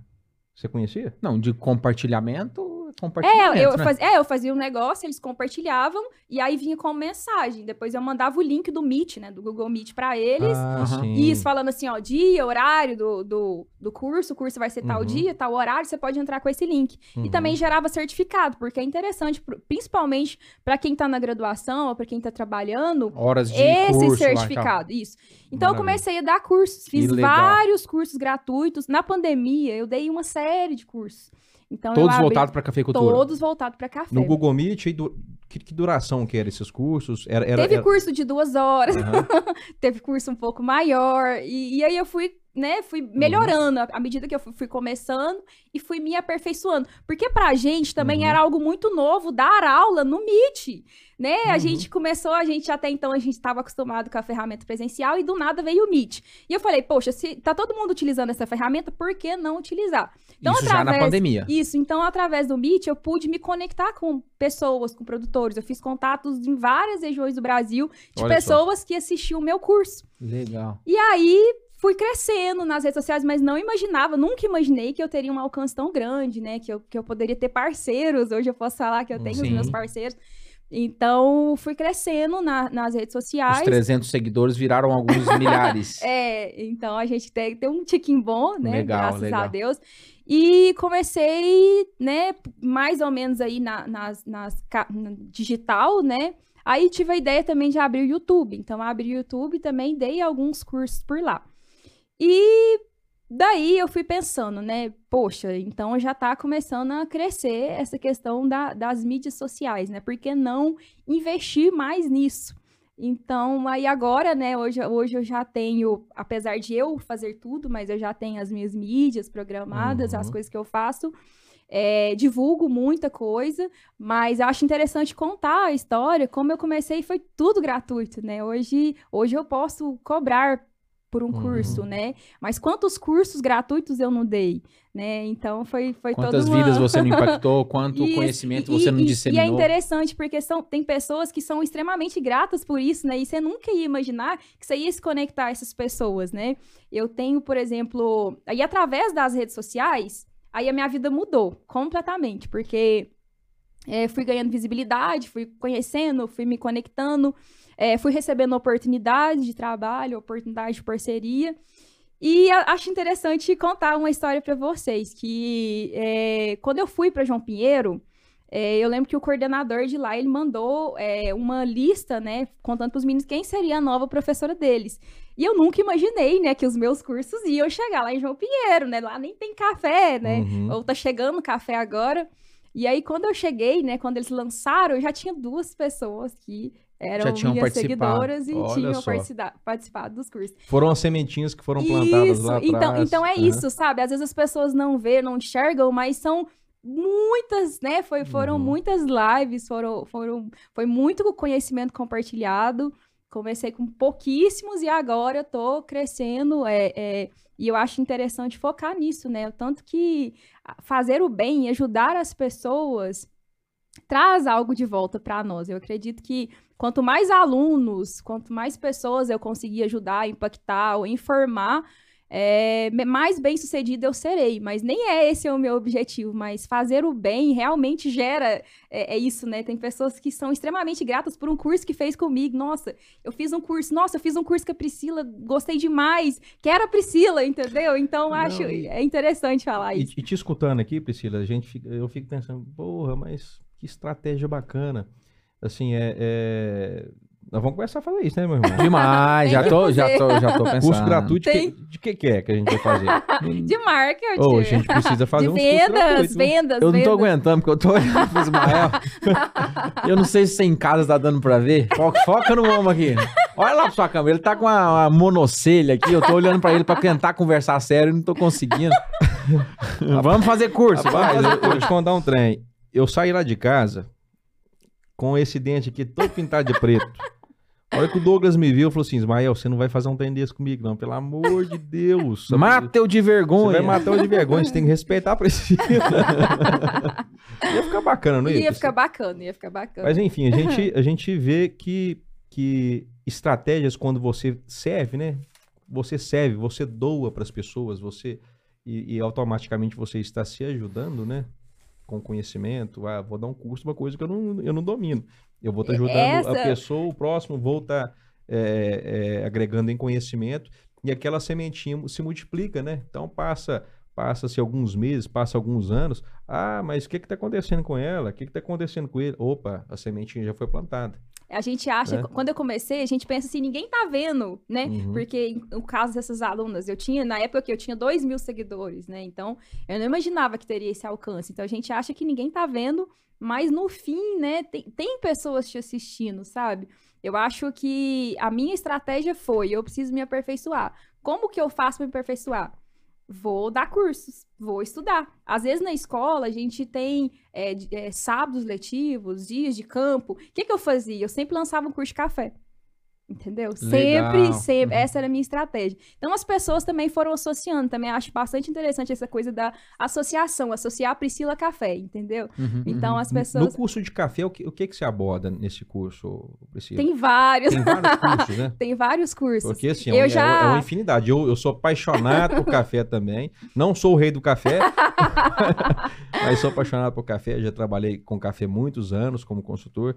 Você conhecia? Não, de compartilhamento, compartilhamento, É, eu né? fazia, é, eu fazia um negócio, eles compartilhavam, e aí vinha com mensagem. Depois eu mandava o link do Meet, né? Do Google Meet pra eles. Ah. E isso falando assim, ó, dia, horário do, do, do curso, o curso vai ser tal Uhum. dia, tal horário, você pode entrar com esse link. E Uhum. também gerava certificado, porque é interessante, principalmente para quem tá na graduação ou para quem tá trabalhando, Horas de esse curso lá e certificado, isso. Então eu Maravilha. comecei a dar cursos, fiz vários cursos gratuitos. Na pandemia, eu dei uma série de cursos. Então Todos voltados para cafeicultura. todos voltados para café. No Google Meet, que, que duração que eram esses cursos? Era, era, Teve era- curso de duas horas, Aham. teve curso um pouco maior, e, e aí eu fui, né, fui Uhum. melhorando à à medida que eu fui, fui começando e fui me aperfeiçoando. Porque pra gente também Uhum. era algo muito novo dar aula no Meet, né? A Uhum. gente começou, a gente até então a gente estava acostumado com a ferramenta presencial e do nada veio o Meet. E eu falei, poxa, se tá todo mundo utilizando essa ferramenta, por que não utilizar? Então, Isso já na através- pandemia. Isso, então através do Meet eu pude me conectar com pessoas, com produtores. Eu fiz contatos em várias regiões do Brasil de Olha só. pessoas que assistiam o meu curso. Legal. E aí fui crescendo nas redes sociais, mas não imaginava, nunca imaginei que eu teria um alcance tão grande, né? Que eu, que eu poderia ter parceiros. Hoje eu posso falar que eu tenho os Sim. meus parceiros. Então, fui crescendo na- nas redes Os sociais. 300 seguidores viraram alguns milhares. É, então a gente tem, tem um tiquinho bom, né? Legal, graças legal. a Deus. E comecei, né, mais ou menos aí na, nas, nas no digital, né? Aí tive a ideia também de abrir o YouTube. Então, abri o YouTube e também dei alguns cursos por lá. E daí eu fui pensando, né? Poxa, então já tá começando a crescer essa questão da- das mídias sociais, né? Por que não investir mais nisso? Então, aí agora, né, hoje, hoje eu já tenho, apesar de eu fazer tudo, mas eu já tenho as minhas mídias programadas, as Uhum. coisas que eu faço. É, divulgo muita coisa, mas acho interessante contar a história. Como eu comecei, foi tudo gratuito, né? Hoje, hoje eu posso cobrar por um Uhum. curso, né? Mas quantos cursos gratuitos eu não dei, né? Então foi, foi Quantas uma... vidas você não impactou, quanto Isso, conhecimento e- você não e- disseminou. E é interessante porque são, tem pessoas que são extremamente gratas por isso, né? E você nunca ia imaginar que você ia se conectar a essas pessoas, né? Eu tenho, por exemplo, aí através das redes sociais, aí a minha vida mudou completamente, porque é, fui ganhando visibilidade, fui conhecendo, fui me conectando, é, fui recebendo oportunidades de trabalho, oportunidade de parceria. E acho interessante contar uma história para vocês, que é, quando eu fui para João Pinheiro, é, eu lembro que o coordenador de lá, ele mandou é, uma lista, né, contando para os meninos quem seria a nova professora deles. E eu nunca imaginei, né, que os meus cursos iam chegar lá em João Pinheiro, né, lá nem tem café, né, Uhum. ou tá chegando café agora. E aí, quando eu cheguei, né, quando eles lançaram, eu já tinha duas pessoas que eram minhas seguidoras e Olha tinham só. participado dos cursos. Foram as sementinhas que foram plantadas lá atrás. Então, então é Aham. isso, sabe? Às vezes as pessoas não vê, não enxergam, mas são muitas, né? Foi, foram Uhum. muitas lives, foram, foram, foi muito conhecimento compartilhado. Comecei com pouquíssimos e agora eu tô crescendo. É, é, e eu acho interessante focar nisso, né? O tanto que fazer o bem e ajudar as pessoas traz algo de volta para nós. Eu acredito que quanto mais alunos, quanto mais pessoas eu conseguir ajudar, impactar ou informar, é, mais bem sucedida eu serei. Mas nem é esse o meu objetivo, mas fazer o bem realmente gera é, é isso, né? Tem pessoas que são extremamente gratas por um curso que fez comigo. Nossa, eu fiz um curso, nossa, eu fiz um curso com a Priscila, gostei demais, quero a Priscila, entendeu? Então Não, acho e- é interessante falar E, isso. e te escutando aqui, Priscila, a gente fica- eu fico pensando, porra, mas que estratégia bacana. Assim, é. é- Nós vamos começar a fazer isso, né, meu irmão? Demais, já tô, já tô, já tô pensando. Curso gratuito, de Tem. que, de que que é que a gente vai fazer? De marketing. Ô, a gente precisa fazer de vendas, viu? vendas, Eu não tô vendas. aguentando, porque eu tô olhando pro Ismael. eu não sei se você em casa tá dando pra ver. Foca, foca no homem aqui. Olha lá pra sua câmera. Ele tá com uma, uma monocelha aqui. Eu tô olhando pra ele pra tentar conversar sério e não tô conseguindo. Vamos fazer curso. vamos Rapaz, eu, eu vou te contar um trem. Eu saí lá de casa com esse dente aqui todo pintado de preto. A hora que o Douglas me viu, falou assim: Ismael, você não vai fazer um trem desse comigo, não. Pelo amor de Deus. Mata eu de Você vergonha. vai matar o de vergonha, você tem que respeitar a Priscila. ia ficar bacana, não ia? Ia ficar bacana, ia ficar bacana. Mas enfim, a gente, a gente vê que, que estratégias quando você serve, né? Você serve, você doa para as pessoas, você e, e automaticamente você está se ajudando, né? Com conhecimento. Ah, vou dar um curso uma coisa que eu não, eu não domino. Eu vou estar ajudando a Essa- pessoa, o próximo, vou estar é, é, agregando em conhecimento e aquela sementinha se multiplica, né? Então passa passa-se alguns meses, passa alguns anos. Ah, mas o que está acontecendo com ela? O que está acontecendo com ele? Opa, a sementinha já foi plantada. A gente acha, É. quando eu comecei, a gente pensa assim, ninguém tá vendo, né? Uhum. Porque no caso dessas alunas, eu tinha, na época que eu tinha dois mil seguidores, né? Então, eu não imaginava que teria esse alcance. Então, a gente acha que ninguém tá vendo, mas no fim, né, tem, tem pessoas te assistindo, sabe? Eu acho que a minha estratégia foi, eu preciso me aperfeiçoar. Como que eu faço me aperfeiçoar? Vou dar cursos, vou estudar. Às vezes na escola a gente tem é, é, sábados letivos, dias de campo. O que, que eu fazia? Eu sempre lançava um curso de café. Entendeu? Legal. Sempre, sempre. Uhum. Essa era a minha estratégia. Então as pessoas também foram associando. Também acho bastante interessante essa coisa da associação, associar a Priscila Café, entendeu? Uhum, Então uhum. as No pessoas. curso de café, o que, o que, que você aborda nesse curso, Priscila? Tem vários, Tem vários cursos, né? tem vários cursos. Porque assim, Eu é, já- é uma infinidade. Eu, eu sou apaixonado por café também. Não sou o rei do café, mas sou apaixonado por café. Já trabalhei com café muitos anos como consultor.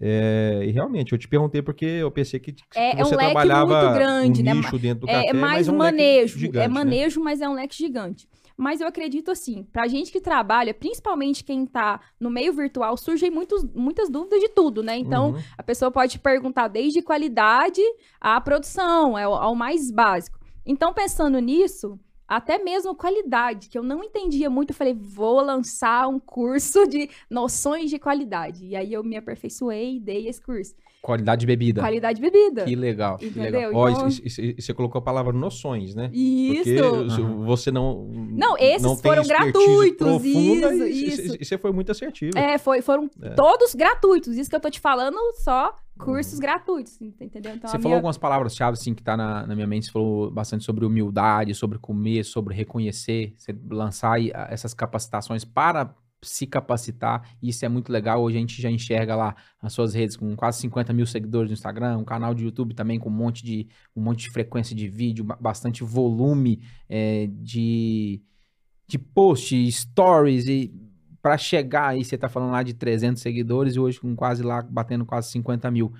É, e realmente, eu te perguntei porque eu pensei que, que É- é um você leque trabalhava muito grande, um né? nicho dentro do É, café, é mais mas é um leque manejo, gigante, é né? manejo, mas é um leque gigante. Mas eu acredito assim, pra gente que trabalha, principalmente quem tá no meio virtual, surgem muitos, muitas dúvidas de tudo, né? Então, Uhum. a pessoa pode perguntar desde qualidade à produção, ao, ao mais básico. Então, pensando nisso, até mesmo qualidade, que eu não entendia muito, eu falei, vou lançar um curso de noções de qualidade. E aí eu me aperfeiçoei e dei esse curso. Qualidade de bebida. Qualidade de bebida. Que legal. que legal. Ó, Então- e- você colocou a palavra noções, né? Isso. Porque Aham. você não. Não, esses não foram gratuitos, profunda, isso, e- isso. e- você foi muito assertivo. É, foi, foram É. todos gratuitos. Isso que eu tô te falando, só cursos Uhum. gratuitos, entendeu? Então, Você falou minha- algumas palavras-chave, assim, que tá na, na minha mente. Você falou bastante sobre humildade, sobre comer, sobre reconhecer, você lançar essas capacitações para se capacitar. Isso é muito legal. Hoje a gente já enxerga lá as suas redes com quase 50 mil seguidores no Instagram, um canal de YouTube também com um monte de, um monte de frequência de vídeo, ba- bastante volume é, de, de post, stories e para chegar aí, você tá falando lá de 300 seguidores e hoje com quase lá, batendo quase 50 mil.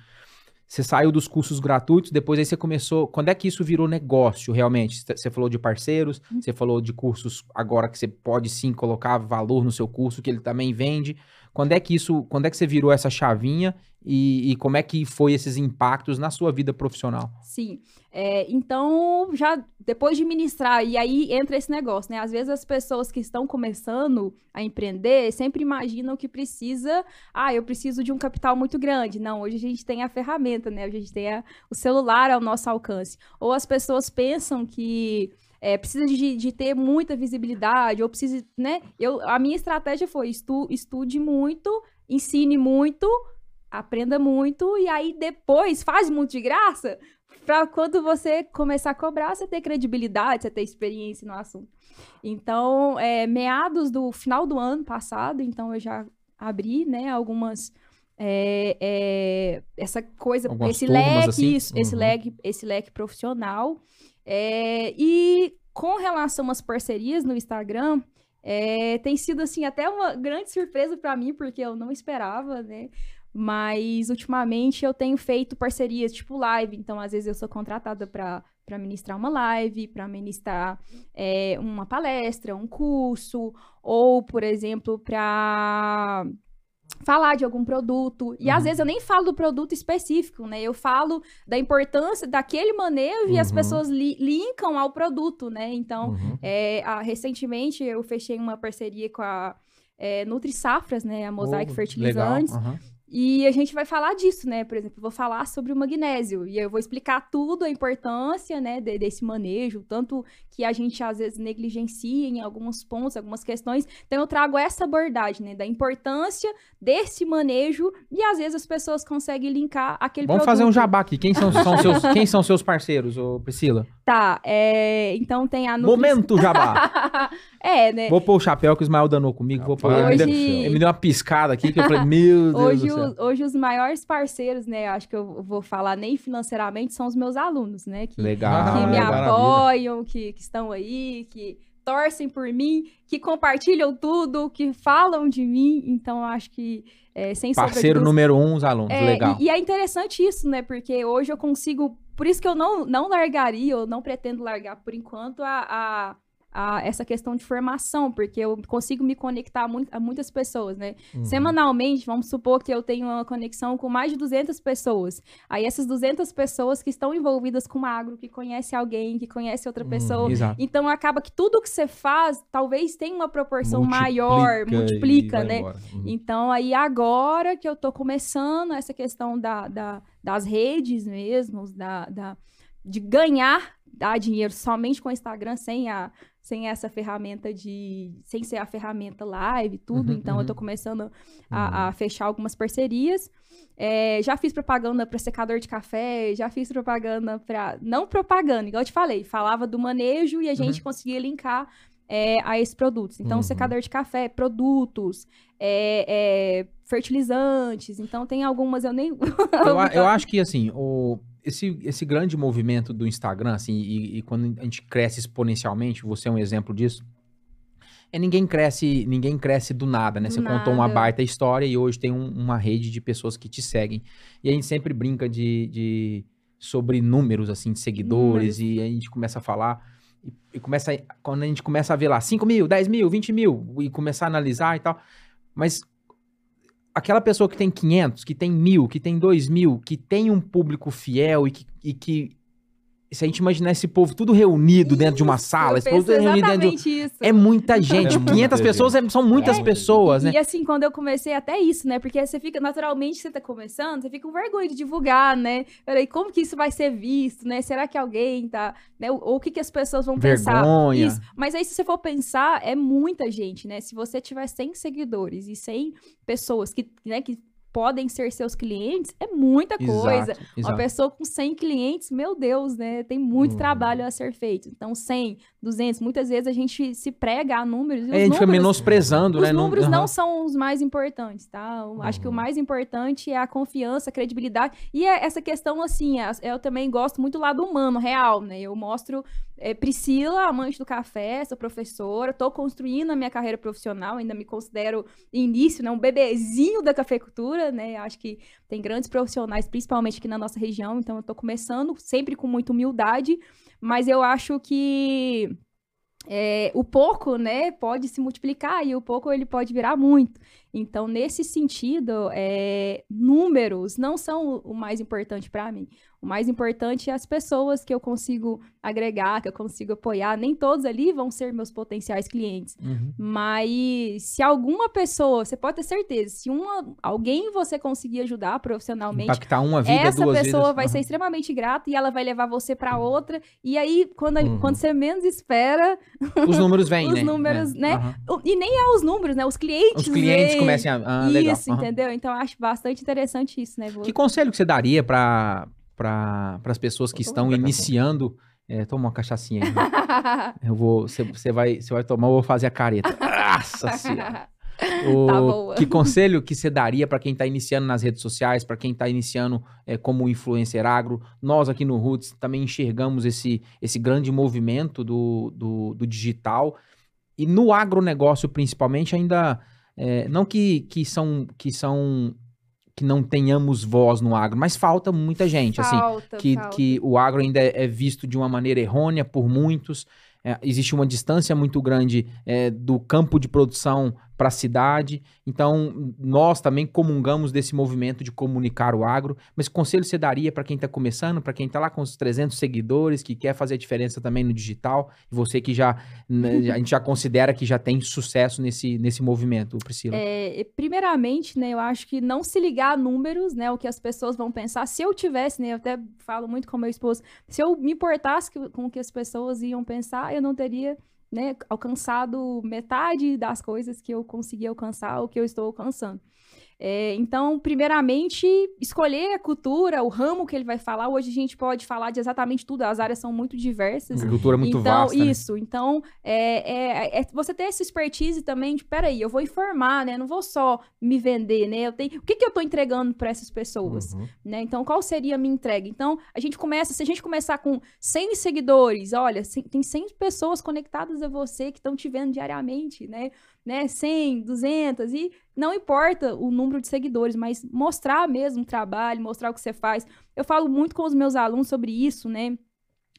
Você saiu dos cursos gratuitos, depois aí você começou. Quando é que isso virou negócio realmente? Você- falou de parceiros, Uhum. você falou de cursos agora que você pode sim colocar valor no seu curso, que ele também vende. Quando é que isso. Quando é que você virou essa chavinha e, e como é que foi esses impactos na sua vida profissional? Sim. É, então, já depois de ministrar, e aí entra esse negócio, né? Às vezes as pessoas que estão começando a empreender sempre imaginam que precisa, ah, eu preciso de um capital muito grande. Não, hoje a gente tem a ferramenta, né? Hoje a gente tem a- o celular ao nosso alcance. Ou as pessoas pensam que é, precisa de, de ter muita visibilidade, ou precisa, né? Eu, a minha estratégia foi estu, estude muito, ensine muito, aprenda muito, e aí depois faz muito de graça, para quando você começar a cobrar, você ter credibilidade, você ter experiência no assunto. Então, é, meados do final do ano passado, então eu já abri, né, algumas é, é, essa coisa, Algumas esse leque, assim? isso, esse Uhum. leque, esse leque profissional. É, e com relação às parcerias no Instagram, é, tem sido assim até uma grande surpresa para mim, porque eu não esperava, né? Mas ultimamente eu tenho feito parcerias tipo live, então às vezes eu sou contratada para para ministrar uma live, para ministrar é, uma palestra, um curso, ou, por exemplo, para falar de algum produto. E às Uhum. vezes eu nem falo do produto específico, né? Eu falo da importância daquele manejo e as Uhum. pessoas li linkam ao produto, né? Então, Uhum. é, a- recentemente eu fechei uma parceria com a é, Nutri Safras, né? A Mosaic Oh, Fertilizantes. Legal. aham. E a gente vai falar disso, né? Por exemplo, eu vou falar sobre o magnésio. E eu vou explicar tudo, a importância, né, de- desse manejo, tanto que a gente às vezes negligencia em alguns pontos, algumas questões. Então eu trago essa abordagem, né, da importância desse manejo e às vezes as pessoas conseguem linkar aquele Vamos produto. fazer um jabá aqui. Quem são, são seus, quem são seus parceiros, ô Priscila? Tá, é, então tem a Nutri... Momento jabá. é, né? Vou pôr o chapéu que o Ismael danou comigo. Vou pôr. Ele, me deu, Hoje- ele me deu uma piscada aqui que eu falei, meu Deus Hoje, do céu. O- hoje os maiores parceiros, né? Acho que eu vou falar nem financeiramente, são os meus alunos, né? Que, Legal. que me apoiam, que, que estão aí, que torcem por mim, que compartilham tudo, que falam de mim. Então, eu acho que, é, sem Parceiro dúvida- número um, os alunos. é, Legal. E, e é interessante isso, né? Porque hoje eu consigo. Por isso que eu não, não largaria, ou não pretendo largar por enquanto, a, a, a essa questão de formação, porque eu consigo me conectar a, mui- a muitas pessoas, né? Uhum. Semanalmente, vamos supor que eu tenho uma conexão com mais de 200 pessoas. Aí essas 200 pessoas que estão envolvidas com agro, que conhece alguém, que conhece outra Uhum. pessoa. Exato. Então acaba que tudo que você faz talvez tenha uma proporção Multiplica maior, multiplica, né? Uhum. Então, aí agora que eu tô começando essa questão da, da- das redes mesmo, da, da- de ganhar dar dinheiro somente com o Instagram, sem, a, sem essa ferramenta de. sem ser a ferramenta live, tudo. Uhum, então, uhum. eu tô começando a, a fechar algumas parcerias. É, já fiz propaganda para secador de café, já fiz propaganda para. Não propaganda, igual eu te falei, falava do manejo e a gente conseguia linkar é, a esses produtos. Então, Uhum. secador de café, produtos, é, é, fertilizantes. Então, tem algumas eu nem. Eu, eu acho que, assim, o, esse, esse grande movimento do Instagram, assim, e, e quando a gente cresce exponencialmente, você é um exemplo disso, é ninguém cresce, ninguém cresce do nada, né? Do Você contou uma nada. baita história e hoje tem um- uma rede de pessoas que te seguem. E a gente sempre brinca de, de- sobre números, assim, de seguidores, e a gente começa a falar. E, e começa, quando a gente começa a ver lá 5 mil, 10 mil, 20 mil, e começar a analisar e tal. Mas aquela pessoa que tem 500, que tem mil, que tem 2 mil, que tem um público fiel e que, e que- se a gente imaginar esse povo tudo reunido dentro de uma Isso, sala, esse povo tudo reunido dentro de... isso. É muita gente, É muita 500 gente. pessoas é- são muitas É, pessoas, né? E assim, quando eu comecei até isso, né? Porque você fica, naturalmente, você tá começando, você fica com vergonha de divulgar, né? Peraí, como que isso vai ser visto, né? Será que alguém tá, né? Ou ou o que que as pessoas vão pensar? Vergonha. Isso. Mas aí, se você for pensar, é muita gente, né? Se você tiver 100 seguidores e 100 pessoas que, né, que podem ser seus clientes, é muita coisa. Exato, Uma pessoa com 100 clientes, meu Deus, né? Tem muito Uhum. trabalho a ser feito. Então, 100, 200. Muitas vezes a gente se prega a números e os É, a gente fica números, menosprezando, os né? números não aham. são os mais importantes, tá? Eu Acho que o Uhum. mais importante é a confiança, a credibilidade. E é essa questão, assim, é- eu também gosto muito do lado humano, real, né? Eu mostro é, Priscila, amante do café, sou professora, tô construindo a minha carreira profissional, ainda me considero início, né? Um bebezinho da cafeicultura, né? Acho que tem grandes profissionais, principalmente aqui na nossa região, então eu tô começando sempre com muita humildade, mas eu acho que é, o pouco, né, pode se multiplicar e o pouco ele pode virar muito. Então, nesse sentido, é, números não são o mais importante para mim. O mais importante é as pessoas que eu consigo agregar, que eu consigo apoiar. Nem todos ali vão ser meus potenciais clientes. Uhum. Mas se alguma pessoa, você pode ter certeza, se uma, alguém você conseguir ajudar profissionalmente, Impactar uma vida, essa duas pessoa vidas. vai aham. ser extremamente grata e ela vai levar você para outra. E aí, quando, Uhum. quando você menos espera, Os números vêm, os né? números, É, né? e nem é os números, né? Os clientes. Os clientes veem. Começam a. Ah, legal. Isso, aham. entendeu? Então acho bastante interessante isso, né? Que conselho que você daria para para as pessoas que estão iniciando? É, toma uma cachaçinha aí. né? Eu vou, você, você vai, você vai tomar, eu vou fazer a careta. Nossa senhora. O- Tá boa. Que conselho que você daria para quem está iniciando nas redes sociais, para quem está iniciando é, como influencer agro? Nós aqui no Roots também enxergamos esse, esse grande movimento do, do, do digital e no agronegócio principalmente ainda é, não que, que são que são que não tenhamos voz no agro, mas falta muita gente assim Falta, que, falta. que o agro ainda é, é visto de uma maneira errônea por muitos. É, existe uma distância muito grande é, do campo de produção para a cidade. Então, nós também comungamos desse movimento de comunicar o agro. Mas que conselho você daria para quem está começando, para quem está lá com os 300 seguidores, que quer fazer a diferença também no digital? E você que já, né, a gente já considera que já tem sucesso nesse, nesse movimento, Priscila. É, primeiramente, né, eu acho que não se ligar a números, né, o que as pessoas vão pensar. Se eu tivesse, né, eu até falo muito com meu esposo, se eu me importasse com o que as pessoas iam pensar, eu não teria, né, alcançado metade das coisas que eu consegui alcançar, o que eu estou alcançando. É, então, primeiramente, escolher a cultura, o ramo que ele vai falar. Hoje a gente pode falar de exatamente tudo, as áreas são muito diversas. Agricultura é muito então, vasta. né? isso. Então, é, é- é você ter essa expertise também de, peraí, eu vou informar, né? Não vou só me vender, né? Eu tenho, o que, que eu tô entregando para essas pessoas, Uhum. né? Então, qual seria a minha entrega? Então, a gente começa, se a gente começar com 100 seguidores, olha, tem 100 pessoas conectadas a você que estão te vendo diariamente, né? Né? 100, 200 e não importa o número de seguidores, mas mostrar mesmo o trabalho, mostrar o que você faz. Eu falo muito com os meus alunos sobre isso, né?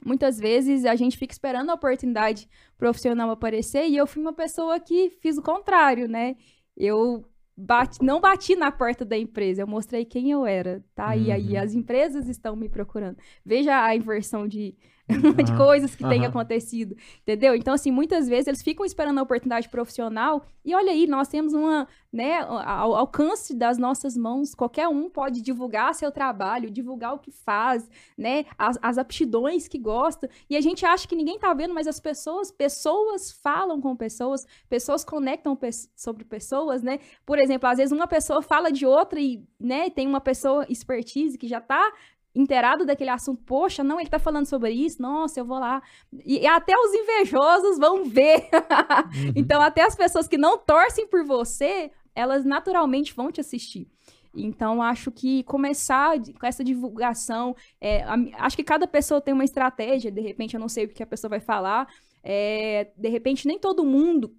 Muitas vezes a gente fica esperando a oportunidade profissional aparecer e eu fui uma pessoa que fiz o contrário, né? Eu bati, não bati na porta da empresa, eu mostrei quem eu era, tá? E aí Uhum. as empresas estão me procurando. Veja a inversão de, de coisas que tem aham. acontecido, entendeu? Então, assim, muitas vezes eles ficam esperando a oportunidade profissional e olha aí, nós temos uma, né, ao alcance das nossas mãos, qualquer um pode divulgar seu trabalho, divulgar o que faz, né, as, as aptidões que gosta, e a gente acha que ninguém tá vendo, mas as pessoas, pessoas falam com pessoas, pessoas conectam pe sobre pessoas, né, por exemplo, às vezes uma pessoa fala de outra e, né, tem uma pessoa expertise que já tá inteirado daquele assunto, poxa, não, ele tá falando sobre isso, nossa, eu vou lá. E, e até os invejosos vão ver. Uhum. então, até as pessoas que não torcem por você, elas naturalmente vão te assistir. Então, acho que começar com essa divulgação, é, a acho que cada pessoa tem uma estratégia, de repente eu não sei o que a pessoa vai falar, é, de repente nem todo mundo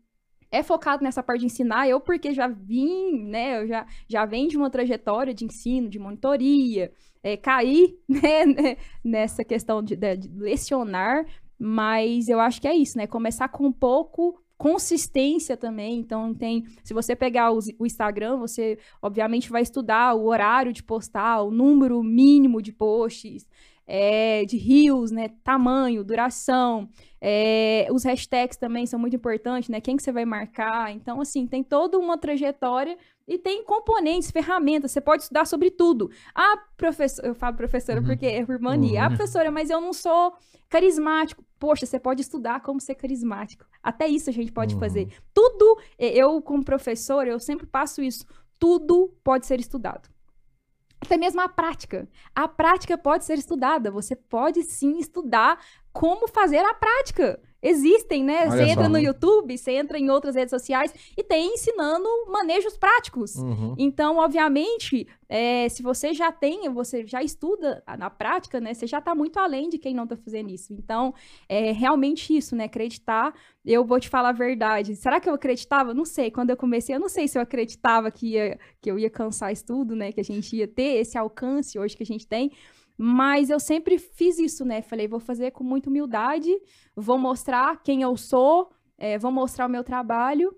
é focado nessa parte de ensinar, eu porque já vim, né, eu já, já venho de uma trajetória de ensino, de monitoria, é, caí, né, né, nessa questão de, de- de lecionar, mas eu acho que é isso, né, começar com um pouco, consistência também, então tem, se você pegar o Instagram, você obviamente vai estudar o horário de postar, o número mínimo de posts, é, de rios, né, tamanho, duração, é, os hashtags também são muito importantes, né? Quem que você vai marcar? Então, assim, tem toda uma trajetória e tem componentes, ferramentas. Você pode estudar sobre tudo. Ah, professor, eu falo professora Uhum. porque é por mania. Ah, Uhum. professora, mas eu não sou carismático. Poxa, você pode estudar como ser carismático. Até isso a gente pode Uhum. fazer. Tudo, eu como professora, eu sempre passo isso. Tudo pode ser estudado. Até mesmo a prática. A prática pode ser estudada. Você pode sim estudar como fazer a prática. Existem, né? Olha Você entra só. no YouTube, você entra em outras redes sociais e tem ensinando manejos práticos. Uhum. Então, obviamente, é, se você já tem, você já estuda na prática, né? Você já tá muito além de quem não tá fazendo isso. Então, é realmente isso, né? Acreditar. Eu vou te falar a verdade. Será que eu acreditava? Não sei. Quando eu comecei, eu não sei se eu acreditava que, ia, que eu ia cansar estudo, né? Que a gente ia ter esse alcance hoje que a gente tem. Mas eu sempre fiz isso, né? Falei, vou fazer com muita humildade, vou mostrar quem eu sou, é, vou mostrar o meu trabalho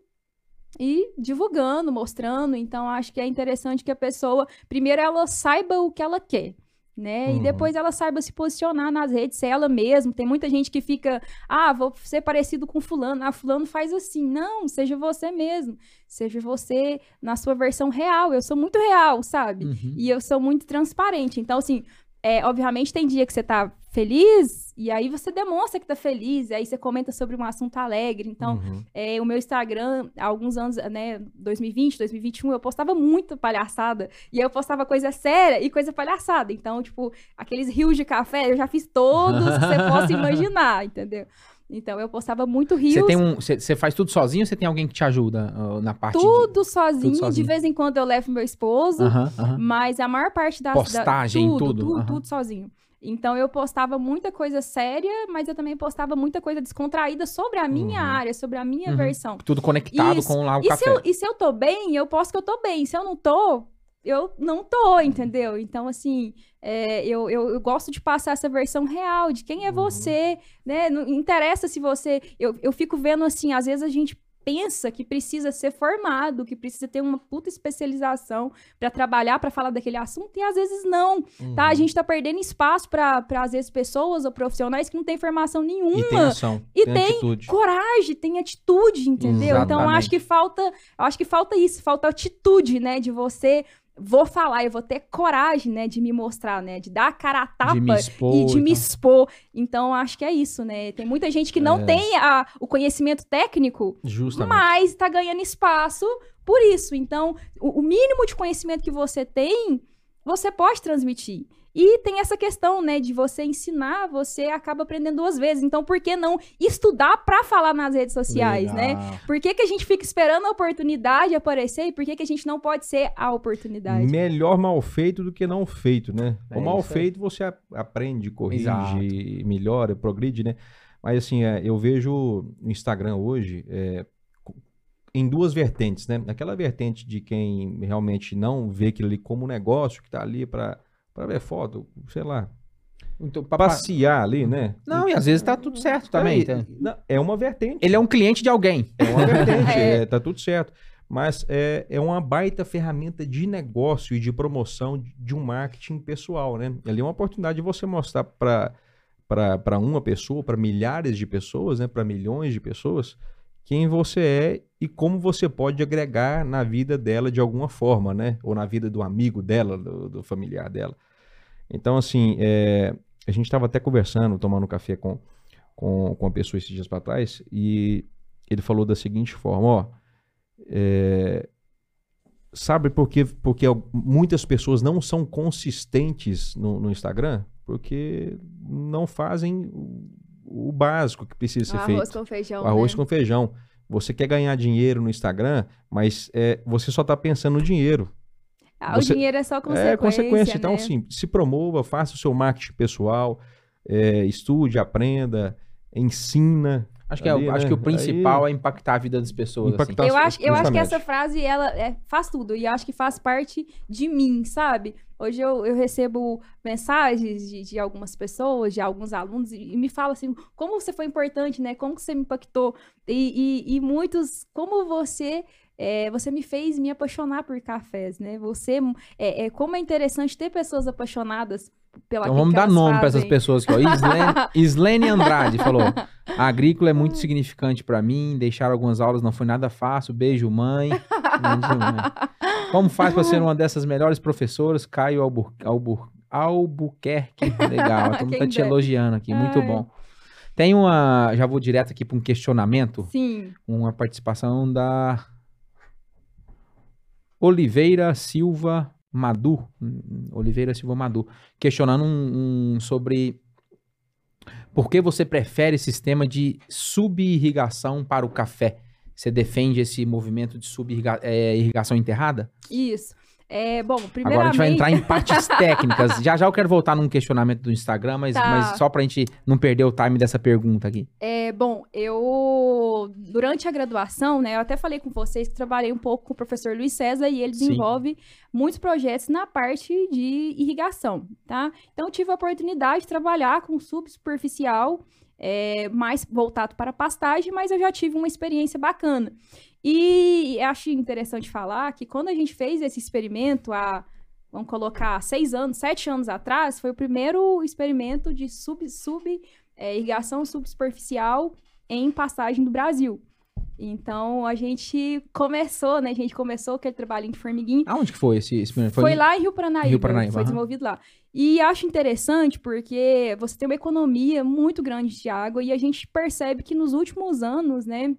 e divulgando, mostrando. Então, acho que é interessante que a pessoa, primeiro, ela saiba o que ela quer. Né? Uhum. E depois ela saiba se posicionar nas redes, ser ela mesma. Tem muita gente que fica, ah, vou ser parecido com fulano, ah, fulano faz assim. Não, seja você mesmo. Seja você na sua versão real. Eu sou muito real, sabe? Uhum. E eu sou muito transparente. Então, assim, é, obviamente tem dia que você tá feliz, e aí você demonstra que tá feliz, e aí você comenta sobre um assunto alegre. Então, Uhum. é, o meu Instagram, há alguns anos, né, 2020, 2021, eu postava muito palhaçada. E aí eu postava coisa séria e coisa palhaçada. Então, tipo, aqueles rios de café, eu já fiz todos que você possa imaginar, entendeu? Então, eu postava muito rios. Você tem um, você faz tudo sozinho ou você tem alguém que te ajuda ó, na parte de... tudo sozinho. sozinho. De vez em quando eu levo meu esposo. Mas a maior parte das... Postagem, da, tudo, tudo, Tudo, tudo sozinho. Então eu postava muita coisa séria, mas eu também postava muita coisa descontraída sobre a minha Uhum. área, sobre a minha Uhum. versão. Tudo conectado Isso. com lá o E se, café. eu, e se eu tô bem, eu posto que eu tô bem. Se eu não tô, eu não tô, entendeu? Então, assim, é, eu, eu, eu gosto de passar essa versão real de quem é Uhum. você, né? Não interessa se você. Eu, eu fico vendo assim, às vezes a gente pensa que precisa ser formado, que precisa ter uma puta especialização pra trabalhar, pra falar daquele assunto, e às vezes não, tá? A Uhum. gente tá perdendo espaço pra às vezes, pessoas ou profissionais que não têm formação nenhuma E tem ação, E tem, tem coragem, tem atitude, entendeu? Então Exatamente. acho que falta, acho que falta isso, falta atitude, né, de você vou falar, eu vou ter coragem, né, de me mostrar, né, de dar a cara a tapa de me expor. e de me então. expor. Então acho que é isso, né? Tem muita gente que não É. tem a- o conhecimento técnico, Justamente. mas tá ganhando espaço por isso. Então, o, o mínimo de conhecimento que você tem, você pode transmitir. E tem essa questão, né, de você ensinar, você acaba aprendendo duas vezes. Então, por que não estudar pra falar nas redes sociais, né? Legal. Por que, que a gente fica esperando a oportunidade aparecer e por que, que a gente não pode ser a oportunidade? Melhor mal feito do que não feito, né? É o mal feito você aprende, corrige, Exato. melhora, progride, né? Mas assim, é, eu vejo no Instagram hoje é, em duas vertentes, né? Aquela vertente de quem realmente não vê aquilo ali como um negócio, que tá ali pra, pra ver foto, sei lá, Então, papai- passear ali, né? Não, e às vezes tá tudo certo também. É, tá? não, é uma vertente. Ele é um cliente de alguém. É uma vertente, É. é, tá tudo certo. Mas é, é uma baita ferramenta de negócio e de promoção de, de um marketing pessoal, né? Ali é uma oportunidade de você mostrar para uma pessoa, para milhares de pessoas, né? para milhões de pessoas, quem você é e como você pode agregar na vida dela de alguma forma, né? Ou na vida do amigo dela, do, do familiar dela. Então, assim, é, a gente estava até conversando, tomando café com, com, com uma pessoa esses dias para trás, e ele falou da seguinte forma, ó, é, sabe por que porque muitas pessoas não são consistentes no, no Instagram? Porque não fazem o, o básico que precisa ser feito. Arroz com feijão. Arroz né? com feijão. Você quer ganhar dinheiro no Instagram, mas é, você só está pensando no dinheiro. Ah, você- o dinheiro é só consequência. É consequência. Então, né? assim, se promova, faça o seu marketing pessoal, é, estude, aprenda, ensina. Acho que, é, Ali, o- acho né? que o principal Aí- é impactar a vida das pessoas. assim. Eu acho, eu acho que essa frase, ela é, faz tudo. E acho que faz parte de mim, sabe? Hoje eu, eu recebo mensagens de, de algumas pessoas, de alguns alunos, e, e me falam assim, como você foi importante, né? Como você me impactou? E, e, e muitos, como você... é, você me fez me apaixonar por cafés, né? Você, é, é, como é interessante ter pessoas apaixonadas pela Então vamos dar nome para essas pessoas aqui, ó. Islene, Islene Andrade falou: a agrícola é muito significante para mim. Deixar algumas aulas não foi nada fácil. Beijo, mãe. Como faz para ser uma dessas melhores professoras? Caio Albur, Albur, Albuquerque. Legal, todo mundo tá te elogiando aqui, muito Ai. bom. Tem uma. Já vou direto aqui para um questionamento. Sim. Uma participação da Oliveira Silva Madu. Oliveira Silva Madu. Questionando um, um sobre Por que você prefere sistema de subirrigação para o café? Você defende esse movimento de subirrigação enterrada? Isso. É, bom, Agora a primeiramente... gente vai entrar em partes técnicas. Já já eu quero voltar num questionamento do Instagram, mas, Tá. mas só pra gente não perder o time dessa pergunta aqui. É, bom, eu durante a graduação, né, eu até falei com vocês que trabalhei um pouco com o professor Luiz César e ele Sim. desenvolve muitos projetos na parte de irrigação, tá? Então eu tive a oportunidade de trabalhar com subsuperficial, é, mais voltado para pastagem, mas eu já tive uma experiência bacana. E acho interessante falar que quando a gente fez esse experimento há Vamos colocar seis anos, sete anos atrás, foi o primeiro experimento de sub, sub é, irrigação subsuperficial em pastagem do Brasil. Então a gente começou, né? A gente começou aquele trabalhinho de formiguinha. Aonde que foi esse experimento? Foi, lá em Rio Paranaíba, Rio Paranaíba, foi desenvolvido lá. E acho interessante porque você tem uma economia muito grande de água e a gente percebe que nos últimos anos, né,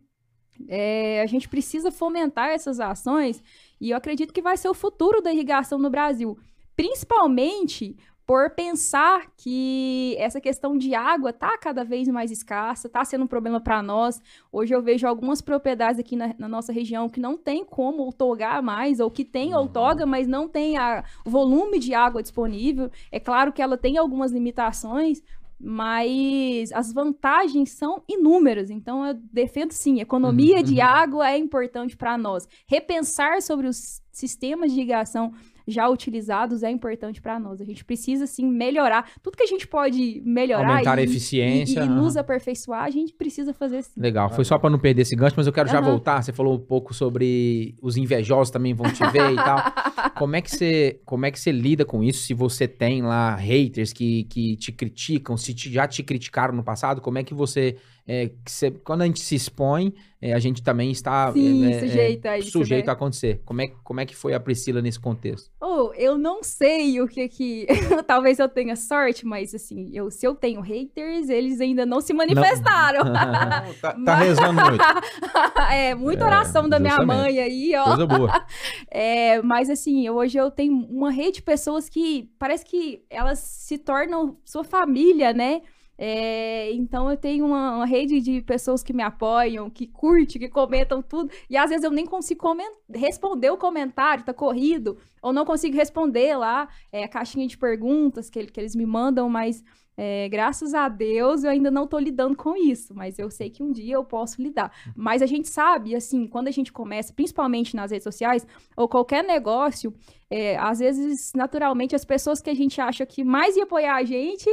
é, a gente precisa fomentar essas ações e eu acredito que vai ser o futuro da irrigação no Brasil, principalmente por pensar que essa questão de água tá cada vez mais escassa, tá sendo um problema para nós. Hoje eu vejo algumas propriedades aqui na, na nossa região que não tem como outorgar mais, ou que tem outorga, mas não tem o volume de água disponível. É claro que ela tem algumas limitações, mas as vantagens são inúmeras. Então, eu defendo sim, economia Uhum, de uhum. água é importante para nós. Repensar sobre os sistemas de irrigação já utilizados é importante para nós. A gente precisa sim melhorar tudo que a gente pode melhorar Aumentar a e, eficiência, e, e aham. nos aperfeiçoar, a gente precisa fazer sim. Legal, foi só pra não perder esse gancho, mas eu quero já Aham. voltar. Você falou um pouco sobre os invejosos também vão te ver e tal. Como é que você, como é que você lida com isso? Se você tem lá haters que, que te criticam, se te- já te criticaram no passado, como é que você, é, que você- quando a gente se expõe, é, a gente também está Sim, é, é, sujeito a isso, sujeito né? a acontecer. Como é, como é que foi a Priscila nesse contexto? Oh, eu não sei o que que. Talvez eu tenha sorte, mas assim, eu, se eu tenho haters, eles ainda não se manifestaram. tá, tá rezando muito. é, muita É, oração da minha mãe aí, ó. Coisa boa. É, mas assim, eu- hoje eu tenho uma rede de pessoas que parece que elas se tornam sua família, né? É, então eu tenho uma, uma rede de pessoas que me apoiam, que curte, que comentam tudo. E às vezes eu nem consigo responder o comentário, tá corrido, ou não consigo responder lá é, a caixinha de perguntas que, que eles me mandam, mas é, graças a Deus eu ainda não tô lidando com isso, mas eu sei que um dia eu posso lidar. Mas a gente sabe, assim, quando a gente começa, principalmente nas redes sociais, ou qualquer negócio, é, às vezes, naturalmente, as pessoas que a gente acha que mais ia apoiar a gente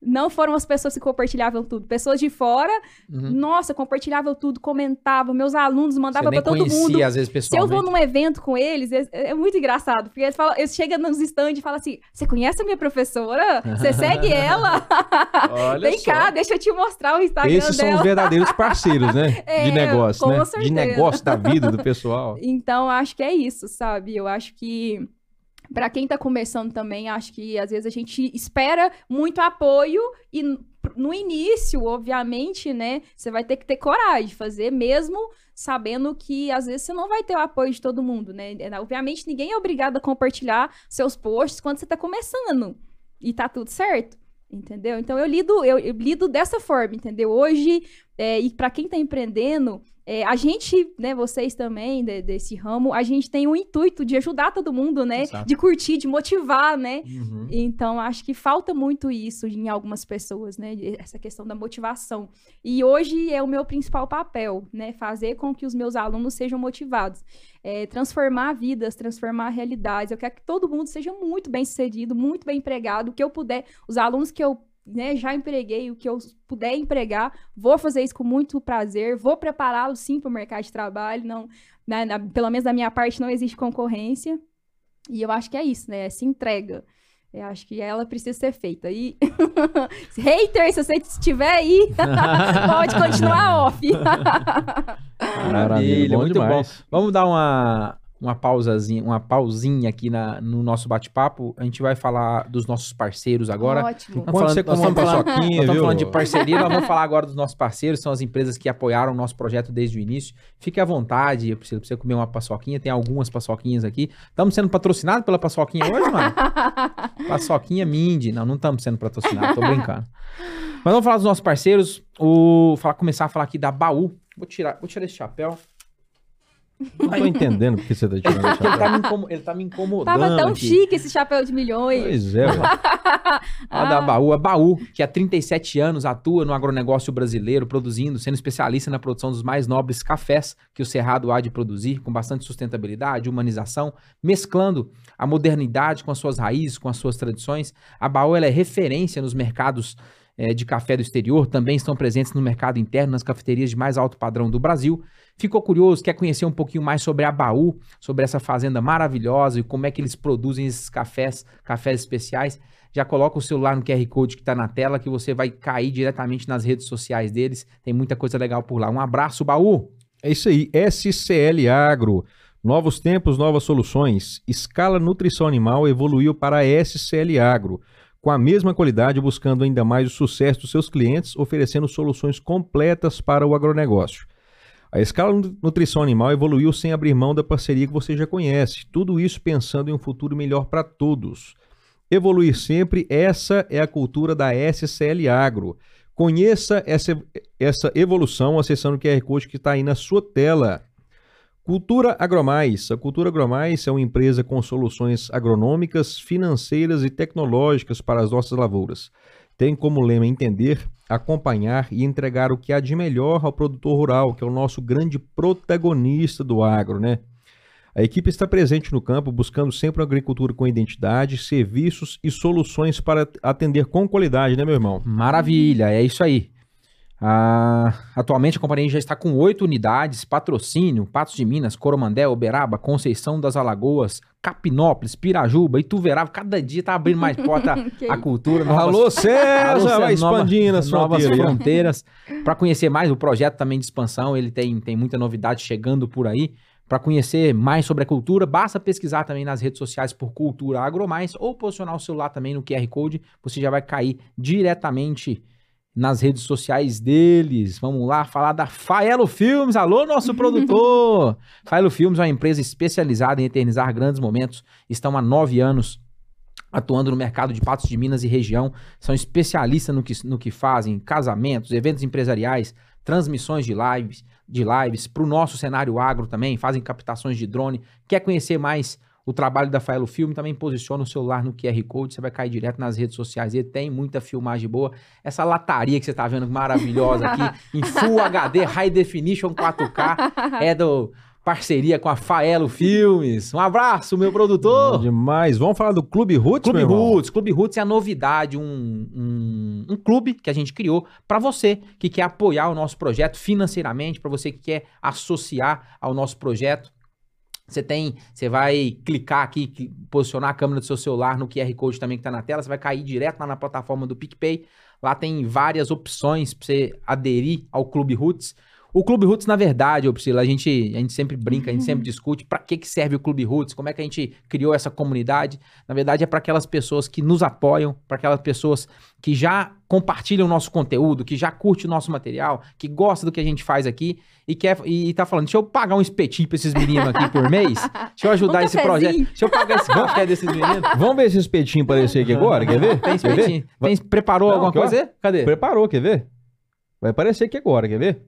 não foram as pessoas que compartilhavam tudo. Pessoas de fora, Uhum. nossa, compartilhavam tudo, comentavam, meus alunos mandavam pra todo conhecia, mundo. às vezes, Se eu vou pessoalmente. num evento com eles, é, é muito engraçado, porque eles, falam, eles chegam nos stands e falam assim: Você conhece a minha professora? Você segue ela? Olha Vem só. cá, deixa eu te mostrar o Instagram Esses são dela. os verdadeiros parceiros, né? É, de negócio, né? De certeza. negócio da vida do pessoal. Então, acho que é isso, sabe? Eu acho que Pra quem tá começando também, acho que às vezes a gente espera muito apoio e no início, obviamente, né, você vai ter que ter coragem de fazer mesmo sabendo que às vezes você não vai ter o apoio de todo mundo, né? É, Obviamente, ninguém é obrigado a compartilhar seus posts quando você tá começando. E tá tudo certo. Entendeu? Então eu lido, eu, eu lido dessa forma, entendeu? Hoje, é, e para quem tá empreendendo, é, a gente, né, vocês também de- desse ramo, a gente tem o intuito de ajudar todo mundo, né? Exato. De curtir, de motivar, né? Uhum. Então, acho que falta muito isso em algumas pessoas, né? Essa questão da motivação. E hoje é o meu principal papel, né? Fazer com que os meus alunos sejam motivados. É, transformar vidas, transformar realidades. Eu quero que todo mundo seja muito bem sucedido, muito bem empregado. Que eu puder, os alunos que eu né, já empreguei, o que eu puder empregar, vou fazer isso com muito prazer, vou prepará-los sim para o mercado de trabalho. Não, né, na- pelo menos da minha parte, não existe concorrência. E eu acho que é isso, né? Se entrega. Eu acho que ela precisa ser feita. E hater, se você estiver aí, pode continuar off. Maravilha, bom muito demais. bom. Vamos dar uma, uma pausazinha, uma pausinha aqui na, no nosso bate-papo. A gente vai falar dos nossos parceiros agora. Ótimo. Você nós estamos falando- paçoquinha, nós estamos falando de parceria, nós vamos falar agora dos nossos parceiros, são as empresas que apoiaram o nosso projeto desde o início. Fique à vontade, eu preciso você comer uma paçoquinha, tem algumas paçoquinhas aqui. Estamos sendo patrocinados pela paçoquinha hoje, mano? Paçoquinha Mindy. Não, não estamos sendo patrocinados, tô brincando. Mas vamos falar dos nossos parceiros. O, falar, começar a falar aqui da Baú. Vou tirar, vou tirar esse chapéu. Não tô entendendo porque você tá tirando esse Porque ele tá chapéu. me, incomo- ele tá me incomodando. Tava tão aqui. chique esse chapéu de milhões. Pois é, ué. A da Baú, a Baú, que há 37 anos atua no agronegócio brasileiro, produzindo, sendo especialista na produção dos mais nobres cafés que o Cerrado há de produzir, com bastante sustentabilidade, humanização, mesclando a modernidade com as suas raízes, com as suas tradições. A Baú ela é referência nos mercados eh, de café do exterior, também estão presentes no mercado interno, nas cafeterias de mais alto padrão do Brasil. Ficou curioso, quer conhecer um pouquinho mais sobre a Baú, sobre essa fazenda maravilhosa e como é que eles produzem esses cafés, cafés especiais? Já coloca o celular no QR Code que está na tela que você vai cair diretamente nas redes sociais deles. Tem muita coisa legal por lá. Um abraço, Baú! É isso aí, SCL Agro. Novos tempos, novas soluções. Escala Nutrição Animal evoluiu para a SCL Agro, com a mesma qualidade, buscando ainda mais o sucesso dos seus clientes, oferecendo soluções completas para o agronegócio. A Escala Nu- Nutrição Animal evoluiu sem abrir mão da parceria que você já conhece. Tudo isso pensando em um futuro melhor para todos. Evoluir sempre, essa é a cultura da SCL Agro. Conheça essa, essa evolução acessando o QR Code que está aí na sua tela. Cultura Agromais. A Cultura Agromais é uma empresa com soluções agronômicas, financeiras e tecnológicas para as nossas lavouras. Tem como lema entender, acompanhar e entregar o que há de melhor ao produtor rural, que é o nosso grande protagonista do agro, né? A equipe está presente no campo, buscando sempre uma agricultura com identidade, serviços e soluções para atender com qualidade, né, meu irmão? Maravilha, é isso aí. Ah, atualmente a companhia já está com oito unidades, patrocínio, Patos de Minas, Coromandel, Uberaba, Conceição das Alagoas, Capinópolis, Pirajuba, Ituverava, cada dia tá abrindo mais porta a cultura. novas- Alô, César! Alô, vai César, expandindo as novas fronteiras. fronteiras. Para conhecer mais o projeto também de expansão, ele tem, tem muita novidade chegando por aí. Para conhecer mais sobre a cultura, basta pesquisar também nas redes sociais por Cultura Agromais ou posicionar o celular também no QR Code, você já vai cair diretamente nas redes sociais deles. Vamos lá falar da Faelo Filmes. Alô, nosso produtor! Faelo Filmes é uma empresa especializada em eternizar grandes momentos. Estão há nove anos atuando no mercado de Patos de Minas e região. São especialistas no que, no que fazem, casamentos, eventos empresariais, transmissões de lives, de lives para o nosso cenário agro também, fazem captações de drone. Quer conhecer mais o trabalho da Faelo Filme? Também posiciona o celular no QR Code, você vai cair direto nas redes sociais. E tem muita filmagem boa. Essa lataria que você está vendo maravilhosa aqui, em Full HD, High Definition 4K, é do parceria com a Faelo Filmes. Um abraço, meu Bom produtor! demais. Vamos falar do Clube Roots, Clube meu irmão? Roots, Clube Roots é a novidade, um, um, um clube que a gente criou para você que quer apoiar o nosso projeto financeiramente, para você que quer associar ao nosso projeto. Você tem, você vai clicar aqui, posicionar a câmera do seu celular no QR Code também que tá na tela, você vai cair direto lá na plataforma do PicPay. Lá tem várias opções para você aderir ao Clube Roots. O Clube Roots, na verdade, ô Priscila, a gente, a gente sempre brinca, a gente sempre discute para que, que serve o Clube Roots, como é que a gente criou essa comunidade. Na verdade, é para aquelas pessoas que nos apoiam, para aquelas pessoas que já compartilham o nosso conteúdo, que já curte o nosso material, que gosta do que a gente faz aqui e quer e tá falando, deixa eu pagar um espetinho para esses meninos aqui por mês, deixa eu ajudar Um esse projeto, deixa eu pagar esse café desses meninos. Vamos ver esse espetinho aparecer aqui agora, quer ver? Tem Quer ver? espetinho? Tem, preparou Não, alguma coisa? Cadê? Preparou, quer ver? Vai aparecer aqui agora, quer ver?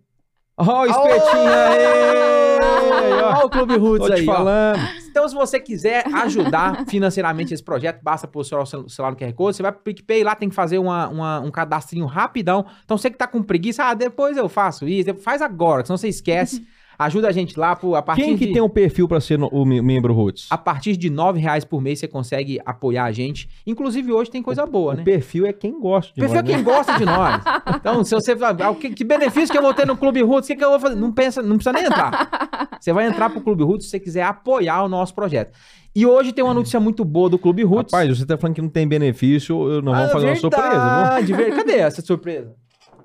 Ó, o espetinho aí! ó. Olha o Clube Roots Tô te aí, ó. falando. Então, se você quiser ajudar financeiramente esse projeto, basta posicionar o cel- celular no QR Code. Você vai pro PicPay, lá tem que fazer uma, uma- um cadastrinho rapidão. Então, você que tá com preguiça, ah, depois eu faço isso. Faz agora, senão você esquece. Ajuda a gente lá por, a partir Quem que de... tem um perfil pra ser no- o me- membro Roots? A partir de 9 reais por mês você consegue apoiar a gente. Inclusive, hoje tem coisa boa, né? O perfil é quem gosta de Perfil é nós, né? quem gosta de nós. Então, se você falar, ah, o que, que benefício que eu vou ter no Clube Roots? O que, que eu vou fazer? Não pensa, não precisa nem entrar. Você vai entrar pro Clube Roots se você quiser apoiar o nosso projeto. E hoje tem uma notícia muito boa do Clube Roots. Rapaz, você tá falando que não tem benefício, eu- nós vamos Ah, fazer uma surpresa, viu? verdade, ver- Cadê essa surpresa?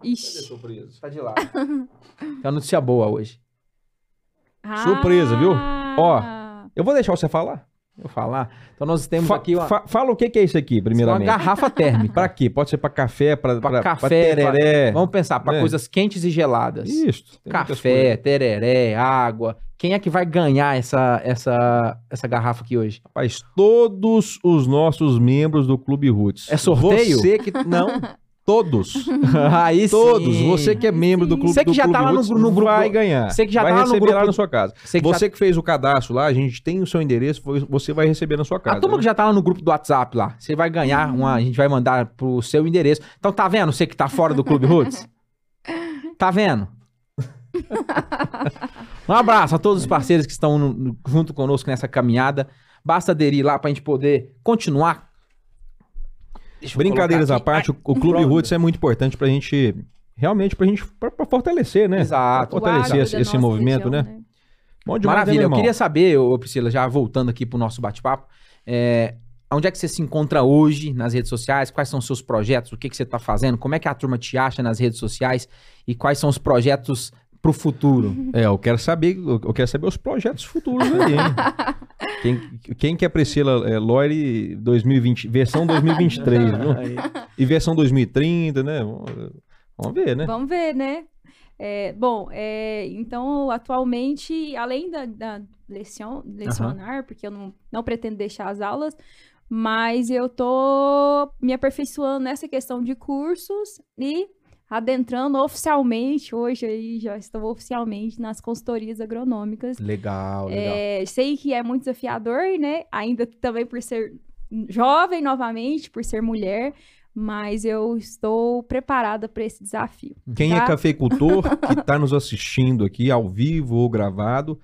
Ixi. surpresa? Tá de lá. Tem uma notícia boa hoje. Surpresa, viu? Ó, Ah. Eu vou deixar você falar. Vou falar. Então nós temos Fa- aqui uma, fa- fala o que que é isso aqui, uma primeiramente. garrafa térmica. Pra quê? Pode ser pra café, pra, Pra pra, café, pra tereré. Vamos pensar, para É. coisas quentes e geladas. Isso. Café, tereré, água. Quem é que vai ganhar essa, essa, essa garrafa aqui hoje? Rapaz, todos os nossos membros do Clube Roots. É sorteio? Você que... Não. Todos. Aí Todos. sim. Você que é membro do clube Você que do já tá Clube lá no Roots no grupo vai ganhar. você que já vai tá lá no receber grupo lá na sua casa. Você que, Você já... que fez o cadastro lá, a gente tem o seu endereço, você vai receber na sua casa. A turma né? que já tá lá no grupo do WhatsApp lá, você vai ganhar uma, a gente vai mandar pro seu endereço. Então tá vendo, você que tá fora do Clube Roots? Tá vendo? Um abraço a todos os parceiros que estão no- junto conosco nessa caminhada. Basta aderir lá pra gente poder continuar. Brincadeiras à parte, o, o Clube. Roots é muito importante pra gente, realmente pra gente, pra, pra fortalecer, né? Exato. Pra fortalecer esse, esse movimento, região, né? Bom demais, né, Maravilha. meu Eu queria saber, ô Priscila, já voltando aqui pro nosso bate-papo, é, onde é que você se encontra hoje nas redes sociais? Quais são os seus projetos? O que, que você tá fazendo? Como é que a turma te acha nas redes sociais? E quais são os projetos pro futuro? É, eu quero saber, eu quero saber os projetos futuros aí, hein? quem, quem que é Priscila é, Lore 2020, versão 2023, viu? E versão 2030, né? Vamos, vamos ver, né? Vamos ver, né? É, bom, é, então, atualmente, além da, da lecion- lecionar, porque eu não, não pretendo deixar as aulas, mas eu tô me aperfeiçoando nessa questão de cursos e adentrando oficialmente, hoje aí já estou oficialmente nas consultorias agronômicas. Legal, legal. É, sei que é muito desafiador, né? Ainda também por ser jovem novamente, por ser mulher, mas eu estou preparada para esse desafio. Quem é tá? cafeicultor que tá nos assistindo aqui ao vivo ou gravado,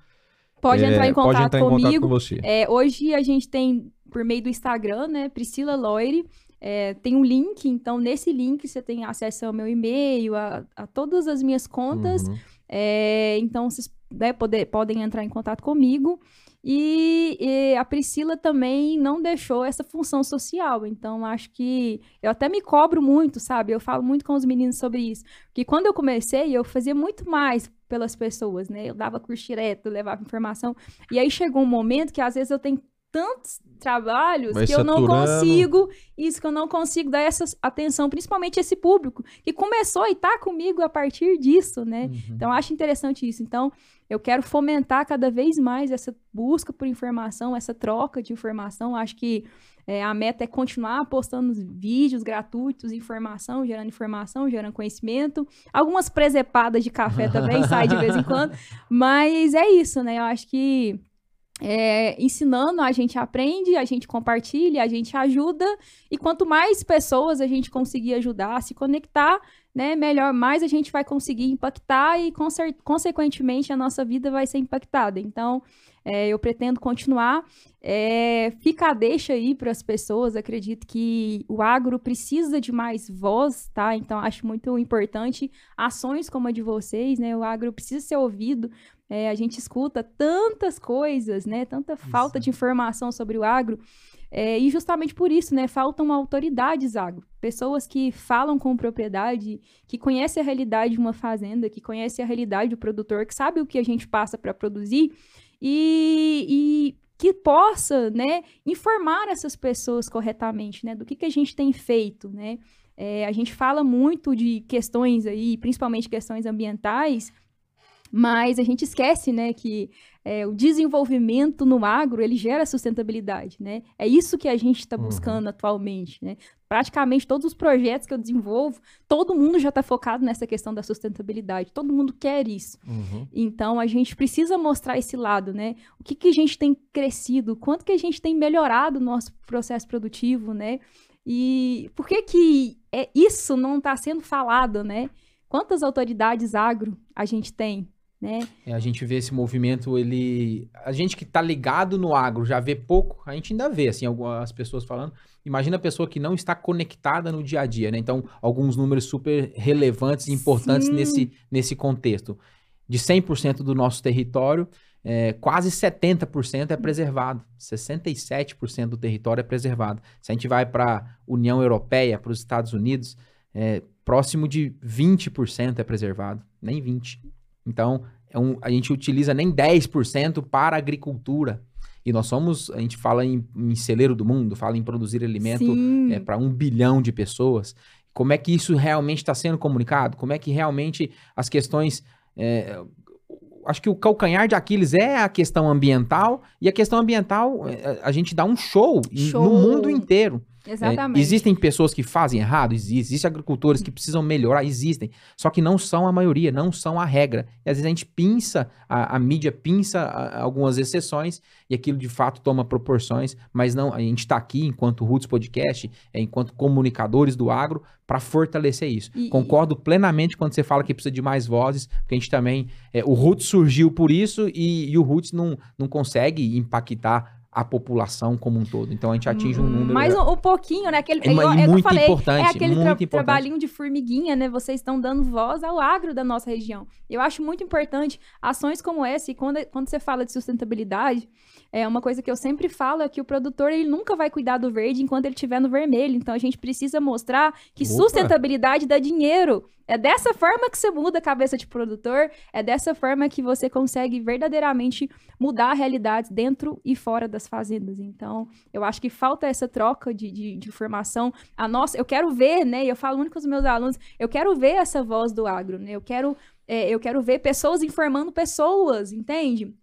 Pode é, entrar em pode contato entrar em contato comigo. com você. É, hoje a gente tem, por meio do Instagram, né, Priscila Loire, é, tem um link, então nesse link você tem acesso ao meu e-mail, a, a todas as minhas contas, Uhum. É, então, vocês né, poder- podem entrar em contato comigo. E, e a Priscila também não deixou essa função social. Então, acho que eu até me cobro muito, sabe? Eu falo muito com os meninos sobre isso. Porque quando eu comecei, eu fazia muito mais pelas pessoas, né? Eu dava curso direto, levava informação. E aí chegou um momento que às vezes eu tenho tantos trabalhos Vai que eu não saturando. consigo, isso que eu não consigo dar essa atenção, principalmente esse público que começou e tá comigo a partir disso, né? Uhum. Então, acho interessante isso. Então, eu quero fomentar cada vez mais essa busca por informação, essa troca de informação. Acho que é, a meta é continuar postando vídeos gratuitos, informação, gerando informação, gerando conhecimento. Algumas presepadas de café também saem de vez em quando. Mas é isso, né? Eu acho que é, ensinando, a gente aprende, a gente compartilha, a gente ajuda. E quanto mais pessoas a gente conseguir ajudar a se conectar, né, melhor, mais a gente vai conseguir impactar e, consequentemente, a nossa vida vai ser impactada. Então, é, eu pretendo continuar. É, fica a deixa aí para as pessoas. Acredito que o agro precisa de mais voz, tá? Então, acho muito importante ações como a de vocês, né? O agro precisa ser ouvido. É, a gente escuta tantas coisas, né? Tanta falta de informação sobre o agro. É, e justamente por isso, né? Faltam autoridades agro. Pessoas que falam com propriedade, que conhecem a realidade de uma fazenda, que conhecem a realidade do produtor, que sabe o que a gente passa para produzir e, e que possa, né, informar essas pessoas corretamente, né, do que, que a gente tem feito, né. É, a gente fala muito de questões aí, principalmente questões ambientais, mas a gente esquece, né, que é, o desenvolvimento no agro, ele gera sustentabilidade, né? É isso que a gente está Uhum. buscando atualmente, né? Praticamente todos os projetos que eu desenvolvo, todo mundo já está focado nessa questão da sustentabilidade, todo mundo quer isso. Uhum. Então, a gente precisa mostrar esse lado, né? O que, que a gente tem crescido, quanto que a gente tem melhorado o nosso processo produtivo, né? E por que que é, isso não está sendo falado, né? Quantas autoridades agro a gente tem, né? É, a gente vê esse movimento, ele. A gente que tá ligado no agro já vê pouco, a gente ainda vê, assim, algumas pessoas falando. Imagina a pessoa que não está conectada no dia a dia, né? Então, alguns números super relevantes e importantes Sim. nesse, nesse contexto. De 100% do nosso território, é, quase 70% é preservado. 67% do território é preservado. Se a gente vai para a União Europeia, para os Estados Unidos, é, próximo de 20% é preservado. Nem 20%. Então, é um- a gente utiliza nem 10% para a agricultura. E nós somos, a gente fala em, em celeiro do mundo, fala em produzir alimento é, para um bilhão de pessoas. Como é que isso realmente está sendo comunicado? Como é que realmente as questões. é, acho que o calcanhar de Aquiles é a questão ambiental, e a questão ambiental, é, a gente dá um show, Show. no mundo inteiro. É, Exatamente. existem pessoas que fazem errado? Existem. Existem agricultores que precisam melhorar? Existem. Só que não são a maioria, não são a regra. E às vezes a gente pinça, a, a mídia pinça a- algumas exceções e aquilo de fato toma proporções, mas não, a gente está aqui enquanto Roots Podcast, é, enquanto comunicadores do agro, para fortalecer isso. E- Concordo plenamente quando você fala que precisa de mais vozes, porque a gente também, é, o Roots surgiu por isso e, e o Roots não, não consegue impactar a população como um todo. Então a gente atinge um número... Mais um, um pouquinho, né? Aquele, É uma- igual- e é eu muito falei, importante, É aquele muito tra- importante. trabalhinho de formiguinha, né? Vocês estão dando voz ao agro da nossa região. Eu acho muito importante ações como essa. E quando, quando você fala de sustentabilidade, é uma coisa que eu sempre falo é que o produtor ele nunca vai cuidar do verde enquanto ele estiver no vermelho. Então a gente precisa mostrar que Opa! sustentabilidade dá dinheiro. É dessa forma que você muda a cabeça de produtor, é dessa forma que você consegue verdadeiramente mudar a realidade dentro e fora das fazendas. Então, eu acho que falta essa troca de, de, de informação. A nossa, eu quero ver, né? Eu falo muito com os meus alunos, eu quero ver essa voz do agro, né? Eu quero, é, eu quero ver pessoas informando pessoas, entende?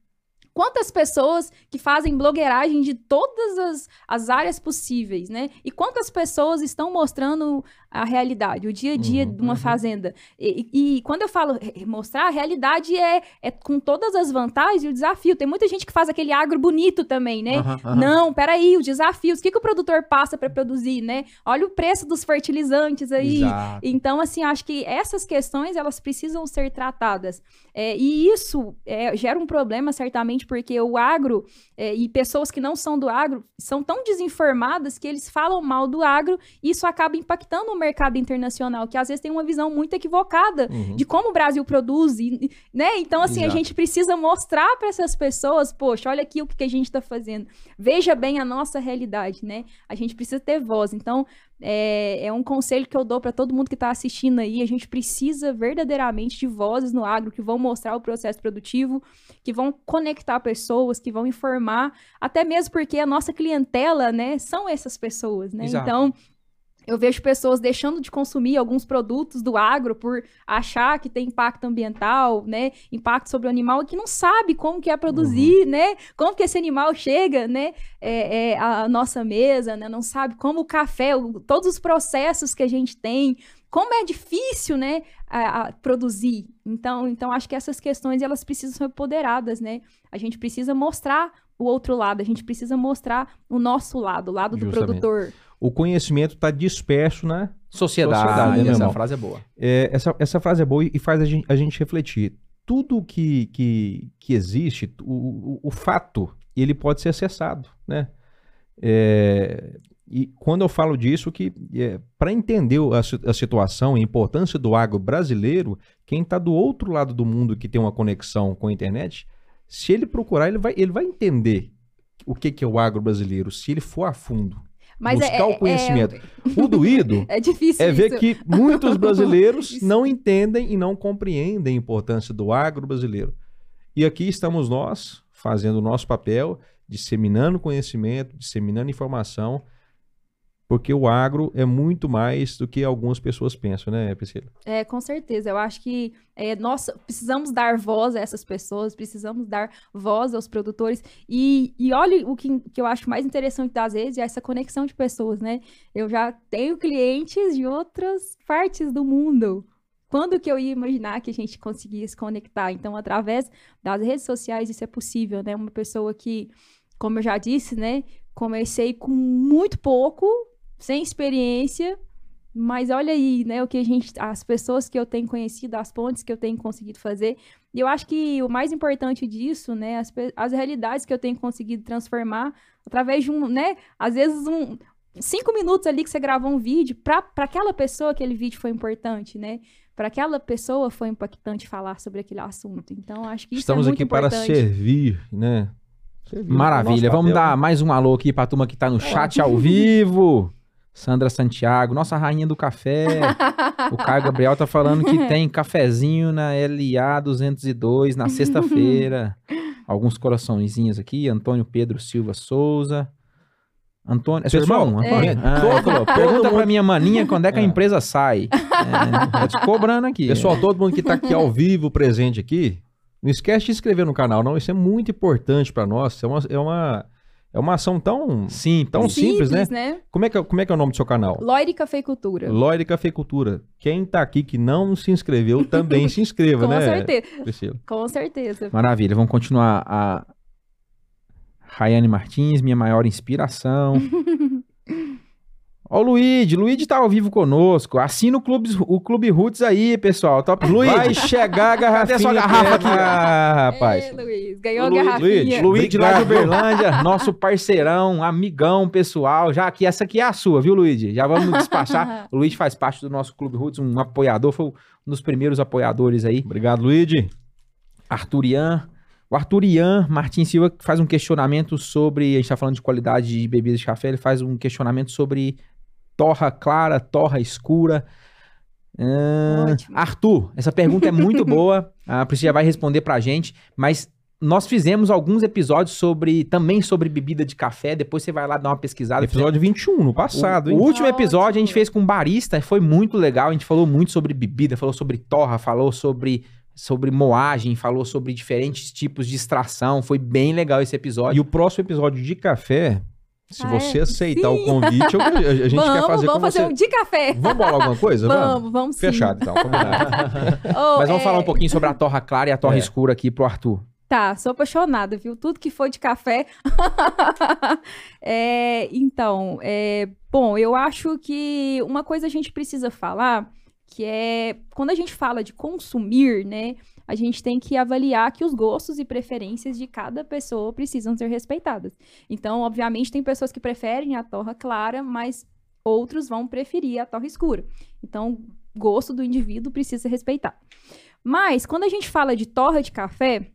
Quantas pessoas que fazem blogueiragem de todas as, as áreas possíveis, né? E quantas pessoas estão mostrando a realidade, o dia a dia Uhum, de uma uhum. fazenda. E, e- quando eu falo mostrar, a realidade é, é com todas as vantagens e o desafio. Tem muita gente que faz aquele agro bonito também, né? Aham, aham. Não, peraí, os desafios. O que, que o produtor passa para produzir, né? Olha o preço dos fertilizantes aí. Exato. Então, assim, acho que essas questões, elas precisam ser tratadas. É, e isso é, gera um problema, certamente, porque o agro é, e pessoas que não são do agro são tão desinformadas que eles falam mal do agro e isso acaba impactando o mercado internacional, que às vezes tem uma visão muito equivocada Uhum. de como o Brasil produz, e- né? Então, assim, a Exato. gente precisa mostrar para essas pessoas, poxa, olha aqui o que que a gente está fazendo. Veja bem a nossa realidade, né? A gente precisa ter voz. Então, é, é um conselho que eu dou para todo mundo que está assistindo aí. A gente precisa verdadeiramente de vozes no agro que vão mostrar o processo produtivo, que vão conectar pessoas, que vão informar, até mesmo porque a nossa clientela, né, são essas pessoas, né? Exato. Então, eu vejo pessoas deixando de consumir alguns produtos do agro por achar que tem impacto ambiental, né? Impacto sobre o animal, e que não sabe como que é produzir, né? Como que esse animal chega, né? É, é, à nossa mesa, né? Não sabe como o café, o- todos os processos que a gente tem, como é difícil, né? a- a produzir. Então, então, acho que essas questões, elas precisam ser empoderadas, né? A gente precisa mostrar o outro lado, a gente precisa mostrar o nosso lado, o lado do Justamente. produtor. O conhecimento está disperso, né? Sociedade, Sociedade, né, meu essa frase é boa. É, essa, essa frase é boa e faz a gente, a gente refletir. Tudo que, que, que existe, o, o, o fato, ele pode ser acessado, né? É, e quando eu falo disso, que para entender a, a situação e a importância do agro brasileiro, quem está do outro lado do mundo que tem uma conexão com a internet, se ele procurar, ele vai, ele vai entender o que, que é o agro brasileiro, se ele for a fundo. Mas Buscar é, o é- conhecimento. O doído É, difícil é ver isso. que muitos brasileiros não entendem e não compreendem a importância do agro brasileiro. E aqui estamos nós, fazendo o nosso papel, disseminando conhecimento, disseminando informação, porque o agro é muito mais do que algumas pessoas pensam, né, Priscila? É, com certeza. Eu acho que é, nós precisamos dar voz a essas pessoas, precisamos dar voz aos produtores. E, e olha o que, que eu acho mais interessante das vezes, é essa conexão de pessoas, né? Eu já tenho clientes de outras partes do mundo. Quando que eu ia imaginar que a gente conseguia se conectar? Então, através das redes sociais, isso é possível, né? Uma pessoa que, como eu já disse, né? Comecei com muito pouco, sem experiência, mas olha aí, né, o que a gente, as pessoas que eu tenho conhecido, as pontes que eu tenho conseguido fazer. E eu acho que o mais importante disso, né, as, as realidades que eu tenho conseguido transformar através de um, né, às vezes um cinco minutos ali que você gravou um vídeo, para aquela pessoa aquele vídeo foi importante, né? Para aquela pessoa foi impactante falar sobre aquele assunto. Então, acho que isso Estamos é muito aqui para importante. servir, né? Servir Maravilha. é Vamos papel, dar né? mais um alô aqui pra turma que tá no chat ao vivo. Sandra Santiago, nossa rainha do café. O Caio Gabriel tá falando que tem cafezinho na LA 202 na sexta-feira. Alguns coraçõezinhos aqui. Antônio Pedro Silva Souza. Antônio, é seu Pessoal, irmão? é. Antônio? Ah, Todo- pergunta pra mundo- minha maninha quando é que a É. empresa sai. É, tá te cobrando aqui. Pessoal, todo mundo que está aqui ao vivo, presente aqui, não esquece de se inscrever no canal, não. Isso é muito importante para nós. É uma, é uma, É uma ação tão, Sim, tão simples, né? né? Como é, que, é- como é que é o nome do seu canal? Loire Cafeicultura. Loire Cafeicultura. Quem tá aqui que não se inscreveu, também se inscreva, Com né, certeza. Priscila? Com certeza. Maravilha, vamos continuar. A Rayane Martins, minha maior inspiração. Ó o Luigi, Luigi tá ao vivo conosco. Assina o Clube, o Clube Roots aí, pessoal. Top Luigi. Vai chegar a garrafinha. Cadê sua garrafa aqui? Ah, rapaz. Luiz, ganhou a Luiz, garrafinha. Luiz, Luigi lá de. Uberlândia, nosso parceirão, amigão pessoal. Já aqui, essa aqui é a sua, viu, Luigi? Já vamos despachar. o Luigi faz parte do nosso Clube Roots, um apoiador, foi um dos primeiros apoiadores aí. Obrigado, Luigi. Arturian. O Arturian Martins Silva faz um questionamento sobre. A gente tá falando de qualidade de bebidas de café, ele faz um questionamento sobre torra clara, torra escura. Ótimo. Arthur, essa pergunta é muito boa. A Priscila vai responder pra gente, mas nós fizemos alguns episódios sobre também sobre bebida de café. Depois você vai lá dar uma pesquisada. Episódio 21, no passado, o, hein? o último episódio a gente fez com um barista, foi muito legal. A gente falou muito sobre bebida, falou sobre torra, falou sobre, sobre moagem, falou sobre diferentes tipos de extração. Foi bem legal esse episódio. E o próximo episódio de café, se Ah, é? você aceitar Sim. o convite, eu- a, a gente vamos, quer fazer vamos com fazer você. um de café. Vamos bolar alguma coisa? Vamos, vamos sim. Fechado, então. Combinado. Oh, Mas vamos é, falar um pouquinho sobre a torra clara e a torra É. escura aqui pro Arthur. Tá, sou apaixonada, viu? Tudo que foi de café. É, então, é, bom, eu acho que uma coisa a gente precisa falar, que é quando a gente fala de consumir, né? A gente tem que avaliar que os gostos e preferências de cada pessoa precisam ser respeitadas. Então, obviamente, tem pessoas que preferem a torra clara, mas outros vão preferir a torra escura. Então, gosto do indivíduo precisa ser respeitado. Mas, quando a gente fala de torra de café,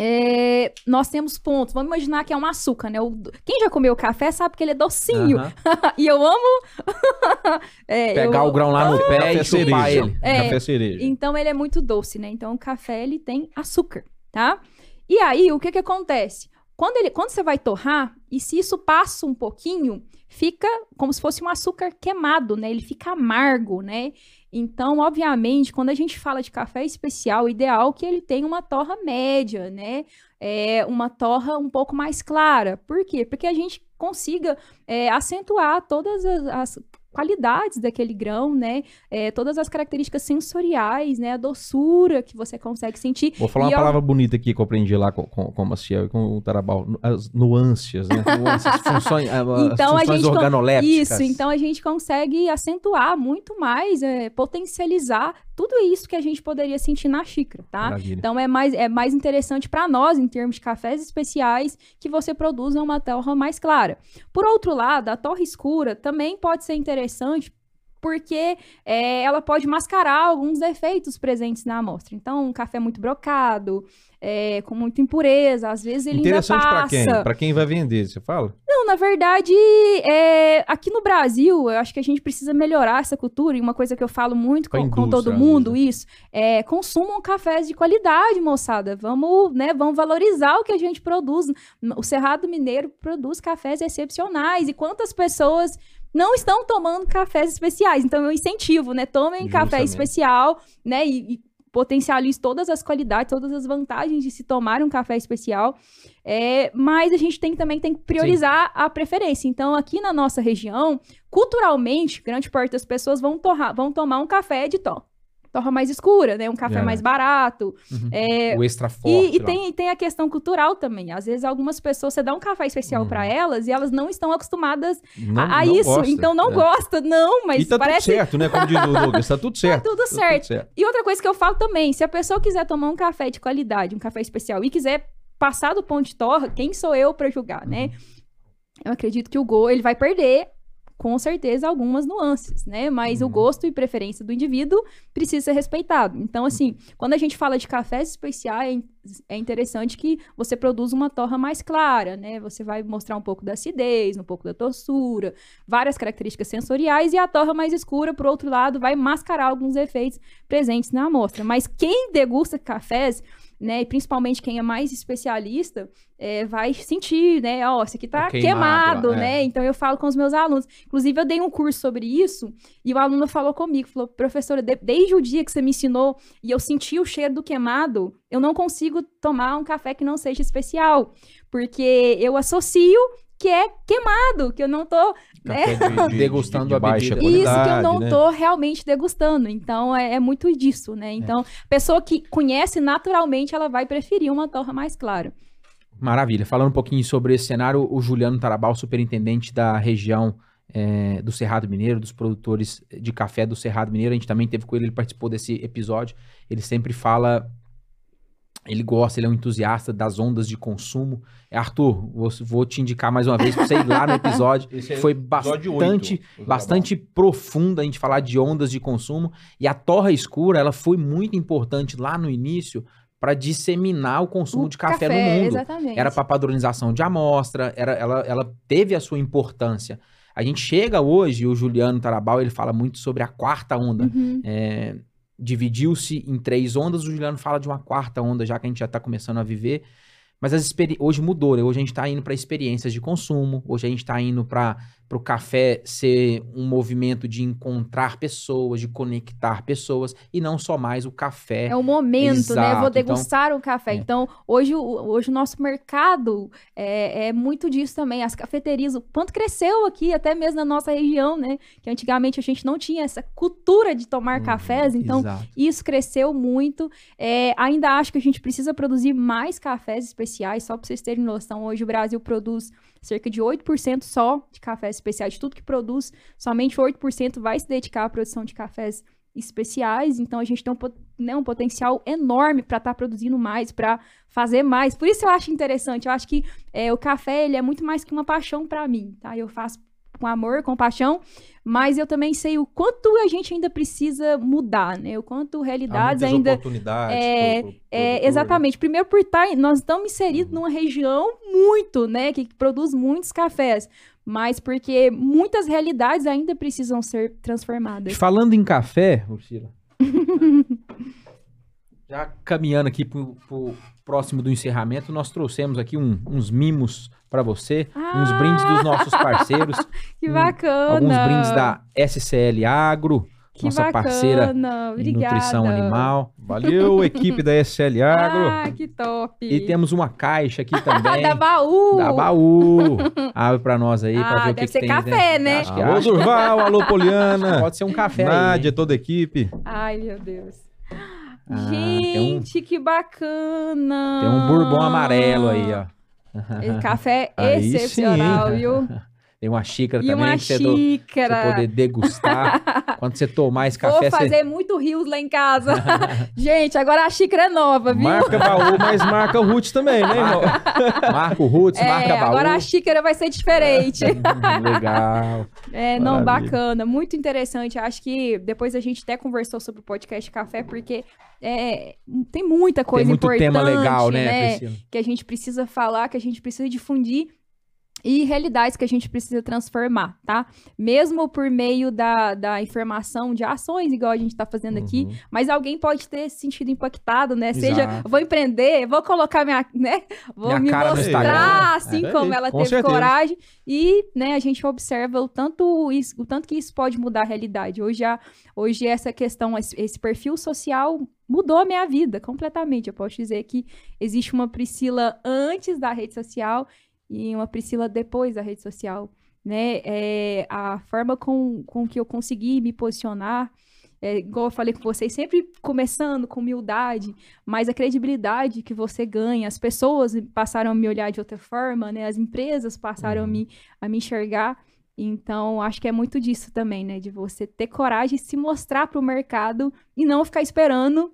é, nós temos pontos. Vamos imaginar que é um açúcar, né? O- quem já comeu café sabe que ele é docinho. E eu amo. É, Pegar eu- o grão lá no pé Café e chupar cereja. ele. É. Café cereja. Então ele é muito doce, né? Então o café ele tem açúcar, tá? E aí o que que acontece? Quando ele, quando você vai torrar e se isso passa um pouquinho, fica como se fosse um açúcar queimado, né? Ele fica amargo, né? Então, obviamente, quando a gente fala de café especial, o ideal é que ele tenha uma torra média, né? É uma torra um pouco mais clara. Por quê? Porque a gente consiga é, acentuar todas as, as qualidades daquele grão, né? É, todas as características sensoriais, né? A doçura que você consegue sentir. Vou falar uma E eu- palavra bonita aqui que eu aprendi lá com, com, com o Maciel e com o Tarabal. As nuances, né? As funções, as Então, a funções gente con- organolépticas. Isso, então a gente consegue acentuar muito mais, é, potencializar tudo isso que a gente poderia sentir na xícara, tá? Maravilha. Então é mais, é mais interessante para nós, em termos de cafés especiais, que você produza uma torra mais clara. Por outro lado, a torra escura também pode ser interessante porque é, ela pode mascarar alguns defeitos presentes na amostra. Então, um café muito brocado, é, com muita impureza, às vezes ele ainda Interessante passa. pra quem? Pra quem vai vender, você fala? Não, na verdade, é, aqui no Brasil, eu acho que a gente precisa melhorar essa cultura. E uma coisa que eu falo muito Com com, todo mundo, isso, é consumam cafés de qualidade, moçada. Vamos, né, vamos valorizar o que a gente produz. O Cerrado Mineiro produz cafés excepcionais. E quantas pessoas não estão tomando cafés especiais? Então, eu incentivo, né? Tomem café Justamente. especial, né? E, e potencialize todas as qualidades, todas as vantagens de se tomar um café especial. É, mas a gente tem, também tem que priorizar a preferência. Então, aqui na nossa região, culturalmente, grande parte das pessoas vão, torrar, vão tomar um café de torra. Torra mais escura, né? Um café É. mais barato. Uhum. É, O extra forte. e, e tem, e tem a questão cultural também. Às vezes, algumas pessoas, você dá um café especial Uhum. para elas e elas não estão acostumadas Não, a, a não isso. gosta. Então, não É. gosta, não, mas e tá parece tudo certo, né? Como diz o Douglas, tá tudo certo. tudo certo. certo. E outra coisa que eu falo também, se a pessoa quiser tomar um café de qualidade, um café especial, e quiser passar do ponto de torra, quem sou eu para julgar, né? Eu acredito que o Go, ele vai perder, com certeza, algumas nuances, né? Mas o Uhum. gosto e preferência do indivíduo precisa ser respeitado. Então, assim, quando a gente fala de cafés especiais, é interessante que você produza uma torra mais clara, né? Você vai mostrar um pouco da acidez, um pouco da doçura, várias características sensoriais, e a torra mais escura, por outro lado, vai mascarar alguns efeitos presentes na amostra. Mas quem degusta cafés né? E principalmente quem é mais especialista é, vai sentir, né? Ó, isso aqui tá Tá queimado, queimado, é. né? Então eu falo com os meus alunos. Inclusive, eu dei um curso sobre isso e o aluno falou comigo, falou, professora, de- desde o dia que você me ensinou e eu senti o cheiro do queimado, eu não consigo tomar um café que não seja especial, porque eu associo que é queimado, que eu não tô Café de- de- Degustando de a baixa bebida. isso que eu não né? tô realmente degustando. Então, é, é muito disso, né? Então, pessoa que conhece naturalmente, ela vai preferir uma torra mais clara. Maravilha. Falando um pouquinho sobre esse cenário, o Juliano Tarabal, superintendente da região eh, do Cerrado Mineiro, dos produtores de café do Cerrado Mineiro, a gente também teve com ele, ele participou desse episódio. Ele sempre fala, ele gosta, ele é um entusiasta das ondas de consumo. Arthur, vou, vou te indicar mais uma vez para você ir lá no episódio. Esse é Foi episódio bastante, oito, do bastante profunda a gente falar de ondas de consumo. E a torra escura, ela foi muito importante lá no início para disseminar o consumo O de café, no mundo. Exatamente. Era para padronização de amostra, era, ela, ela teve a sua importância. A gente chega hoje, o Juliano Tarabal, ele fala muito sobre a quarta onda. Uhum. É, dividiu-se em três ondas, o Juliano fala de uma quarta onda, já que a gente já está começando a viver. Mas hoje mudou, né? Hoje a gente está indo para experiências de consumo, hoje a gente está indo para o café ser um movimento de encontrar pessoas, de conectar pessoas, e não só mais o café. É o momento, né? Exato, Vou então- degustar o café. é. Então, hoje, o- hoje o nosso mercado é, é muito disso também. As cafeterias, o quanto cresceu aqui, até mesmo na nossa região, né? Que antigamente a gente não tinha essa cultura de tomar Uhum, cafés. Então, Exato. Isso cresceu muito. É, ainda acho que a gente precisa produzir mais cafés especiais, só para vocês terem noção. Hoje o Brasil produz cerca de 8% só de cafés especiais. De tudo que produz, somente 8% vai se dedicar à produção de cafés especiais. Então a gente tem um, né, um potencial enorme para estar produzindo mais, para fazer mais. Por isso eu acho interessante. Eu acho que é, o café ele é muito mais que uma paixão para mim. Tá? Eu faço com amor, com paixão, mas eu também sei o quanto a gente ainda precisa mudar, né? O quanto realidades ainda oportunidades é, pro- pro é, produtor, né? exatamente. Primeiro por estar, nós estamos inseridos Uhum. numa região muito, né, que produz muitos cafés, mas porque muitas realidades ainda precisam ser transformadas. Falando em café, Ursula. já caminhando aqui pro, pro próximo do encerramento, nós trouxemos aqui um- uns mimos para você, uns Ah! brindes dos nossos parceiros, Que hum, bacana. alguns brindes da SCL Agro, que nossa bacana. parceira em nutrição animal. Valeu, equipe da SL Agro. Ah, que top. E temos uma caixa aqui também. da baú. da baú. Abre para nós aí para Ah, ver o que, deve que ser tem café, dentro. né? Acho que, Alô, Durval, alô, Poliana. pode ser um café aí. Nádia, hein? toda a equipe. Ai, meu Deus. Ah, tem um- Gente, que bacana. Tem um bourbon amarelo aí, ó. Esse café é Aí sim, excepcional, hein? viu? Tem uma xícara E também uma que você, do- você xícara. poder degustar. Quando você tomar esse Vou café, fazer muito rios lá em casa. Gente, agora a xícara é nova, viu? Marca baú, mas marca o Roots também, né, irmão? você marca o Roots, marca é, baú. agora a xícara vai ser diferente. Legal. É, não, Maravilha. bacana, muito interessante. Acho que depois a gente até conversou sobre o podcast Café, porque é, tem muita Tem coisa muito importante, tema legal, né, Priscila? que a gente precisa falar, que a gente precisa difundir e realidades que a gente precisa transformar, tá? Mesmo por meio da, da informação de ações, igual a gente tá fazendo aqui, Uhum. mas alguém pode ter se sentido impactado, né? Seja, Exato. vou empreender, vou colocar minha, né? Vou Minha me mostrar, assim É, como ela com teve certeza. coragem. E, né, a gente observa o tanto, isso, o tanto que isso pode mudar a realidade. Hoje, a, hoje essa questão, esse, esse perfil social mudou a minha vida completamente. Eu posso dizer que existe uma Priscila antes da rede social e uma Priscila depois da rede social, né? É, a forma com, com que eu consegui me posicionar, é, igual eu falei com vocês, sempre começando com humildade, mas a credibilidade que você ganha, as pessoas passaram a me olhar de outra forma, né? As empresas passaram a, Uhum. me, a me enxergar. Então, acho que é muito disso também, né? De você ter coragem de se mostrar para o mercado e não ficar esperando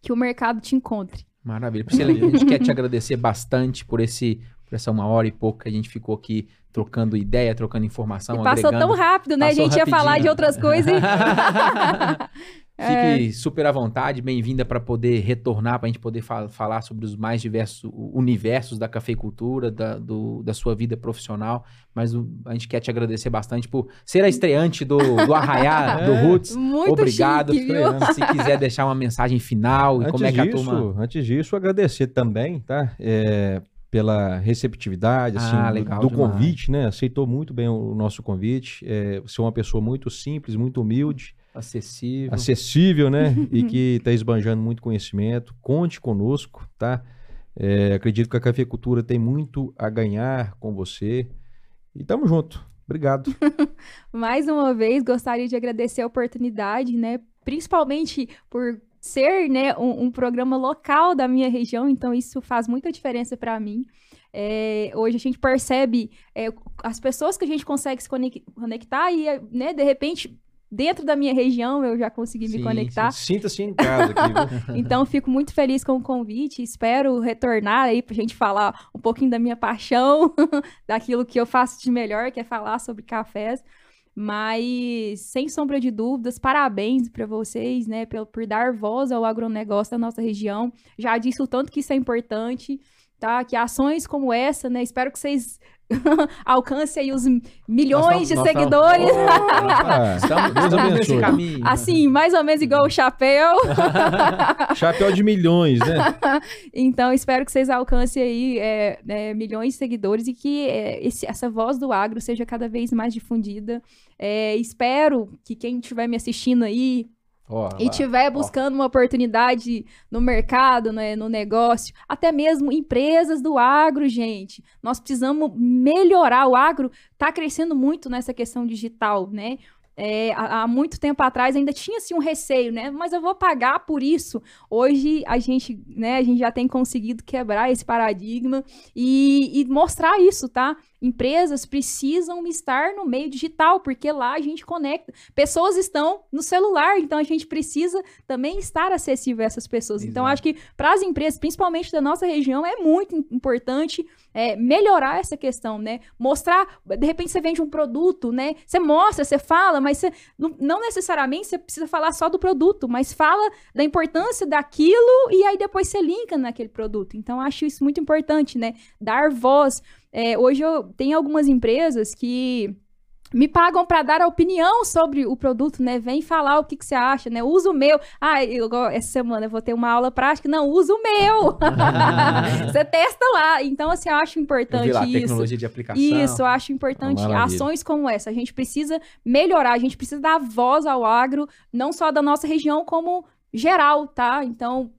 que o mercado te encontre. Maravilha. Priscila, a gente quer te agradecer bastante por esse por essa uma hora e pouco que a gente ficou aqui trocando ideia, trocando informação, e passou agregando. tão rápido, né? Passou a gente ia falar rapidinho. de outras coisas. e- Fique super à vontade, bem-vinda para poder retornar, para a gente poder fa- falar sobre os mais diversos universos da cafeicultura, da, do- da sua vida profissional. Mas o- a gente quer te agradecer bastante por ser a estreante do, do Arraiá, do É. Roots. Muito Obrigado. chique? Se quiser deixar uma mensagem final e Antes como é que a disso, turma. antes disso, agradecer também, tá? É, pela receptividade, assim, Ah, do- legal do, demais. convite, né? Aceitou muito bem o nosso convite. É, você é uma pessoa muito simples, muito humilde, Acessível. acessível, né? e que está esbanjando muito conhecimento. Conte conosco, tá? É, acredito que a cafeicultura tem muito a ganhar com você. E tamo junto. Obrigado. Mais uma vez, gostaria de agradecer a oportunidade, né? Principalmente por ser né, um, um programa local da minha região, então isso faz muita diferença para mim. É, hoje a gente percebe é, as pessoas que a gente consegue se conec- conectar e, né, de repente, dentro da minha região eu já consegui Sim, me conectar. Sinta-se em casa aqui? Então, fico muito feliz com o convite. Espero retornar aí pra gente falar um pouquinho da minha paixão, daquilo que eu faço de melhor, que é falar sobre cafés. Mas, sem sombra de dúvidas, parabéns para vocês, né, por, por dar voz ao agronegócio da nossa região. Já disse o tanto que isso é importante, tá? Que ações como essa, né, espero que vocês alcancem aí os milhões Nós de nós seguidores. Ah, Estamos, Deus estamos nesse abençoe. caminho. Assim, mais ou menos igual o chapéu. Chapéu de milhões, né? Então, espero que vocês alcancem aí é, é, milhões de seguidores e que é, esse- essa voz do agro seja cada vez mais difundida. É, espero que quem estiver me assistindo aí e estiver buscando uma oportunidade no mercado, né, no negócio, até mesmo empresas do agro, gente. Nós precisamos melhorar. O agro está crescendo muito nessa questão digital, né? É, há, há muito tempo atrás ainda tinha assim, um receio, né? Mas eu vou pagar por isso. Hoje a gente, né, a gente já tem conseguido quebrar esse paradigma e, e mostrar isso, tá? Empresas precisam estar no meio digital, porque lá a gente conecta. Pessoas estão no celular, então a gente precisa também estar acessível a essas pessoas. Então, Exato. acho que para as empresas, principalmente da nossa região, é muito im- importante é, melhorar essa questão, né? Mostrar, de repente você vende um produto, né? Você mostra, você fala, mas você, não, não necessariamente você precisa falar só do produto, mas fala da importância daquilo e aí depois você linka naquele produto. Então, acho isso muito importante, né? Dar voz. É, hoje eu tenho algumas empresas que me pagam para dar a opinião sobre o produto, né? Vem falar o que, que você acha, né? Usa o meu. Ah, eu, essa semana eu vou ter uma aula prática. Não, usa o meu. você testa lá. Então, assim, eu acho Eu importante vi lá, isso. tecnologia de aplicação. Isso, eu acho importante Maravilha. ações como essa. A gente precisa melhorar, a gente precisa dar voz ao agro, não só da nossa região, como geral, tá? Então,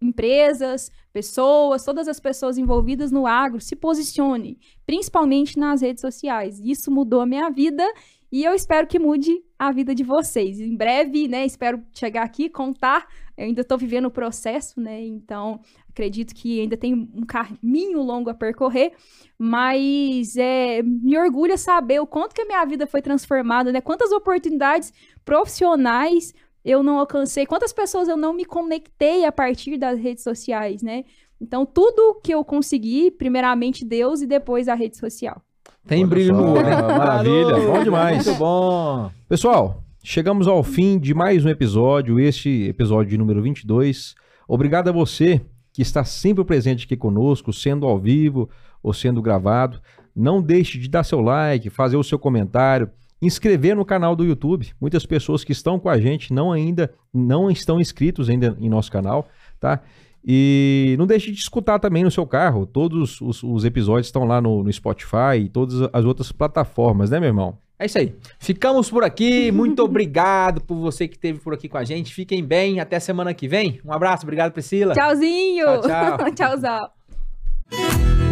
empresas, pessoas, todas as pessoas envolvidas no agro se posicionem, principalmente nas redes sociais. Isso mudou a minha vida e eu espero que mude a vida de vocês. Em breve, né, espero chegar aqui contar. Eu ainda estou vivendo o processo, né? Então, acredito que ainda tem um caminho longo a percorrer, mas é, me orgulha saber o quanto que a minha vida foi transformada, né? Quantas oportunidades profissionais eu não alcancei, quantas pessoas eu não me conectei a partir das redes sociais, né? Então, tudo que eu consegui, primeiramente Deus e depois a rede social. Tem Olha brilho só, no olho, né? maravilha, bom demais. Muito bom. Pessoal, chegamos ao fim de mais um episódio, este episódio de número 22. Obrigado a você que está sempre presente aqui conosco, sendo ao vivo ou sendo gravado. Não deixe de dar seu like, fazer o seu comentário, inscrever no canal do YouTube. Muitas pessoas que estão com a gente não ainda não estão inscritos ainda em nosso canal, tá? E não deixe de escutar também no seu carro. Todos os, os episódios estão lá no, no Spotify e todas as outras plataformas, né, meu irmão? É isso aí. Ficamos por aqui. Muito obrigado por você que esteve por aqui com a gente. Fiquem bem. Até semana que vem. Um abraço. Obrigado, Priscila. Tchauzinho! Tchau, tchau. Tchauzão!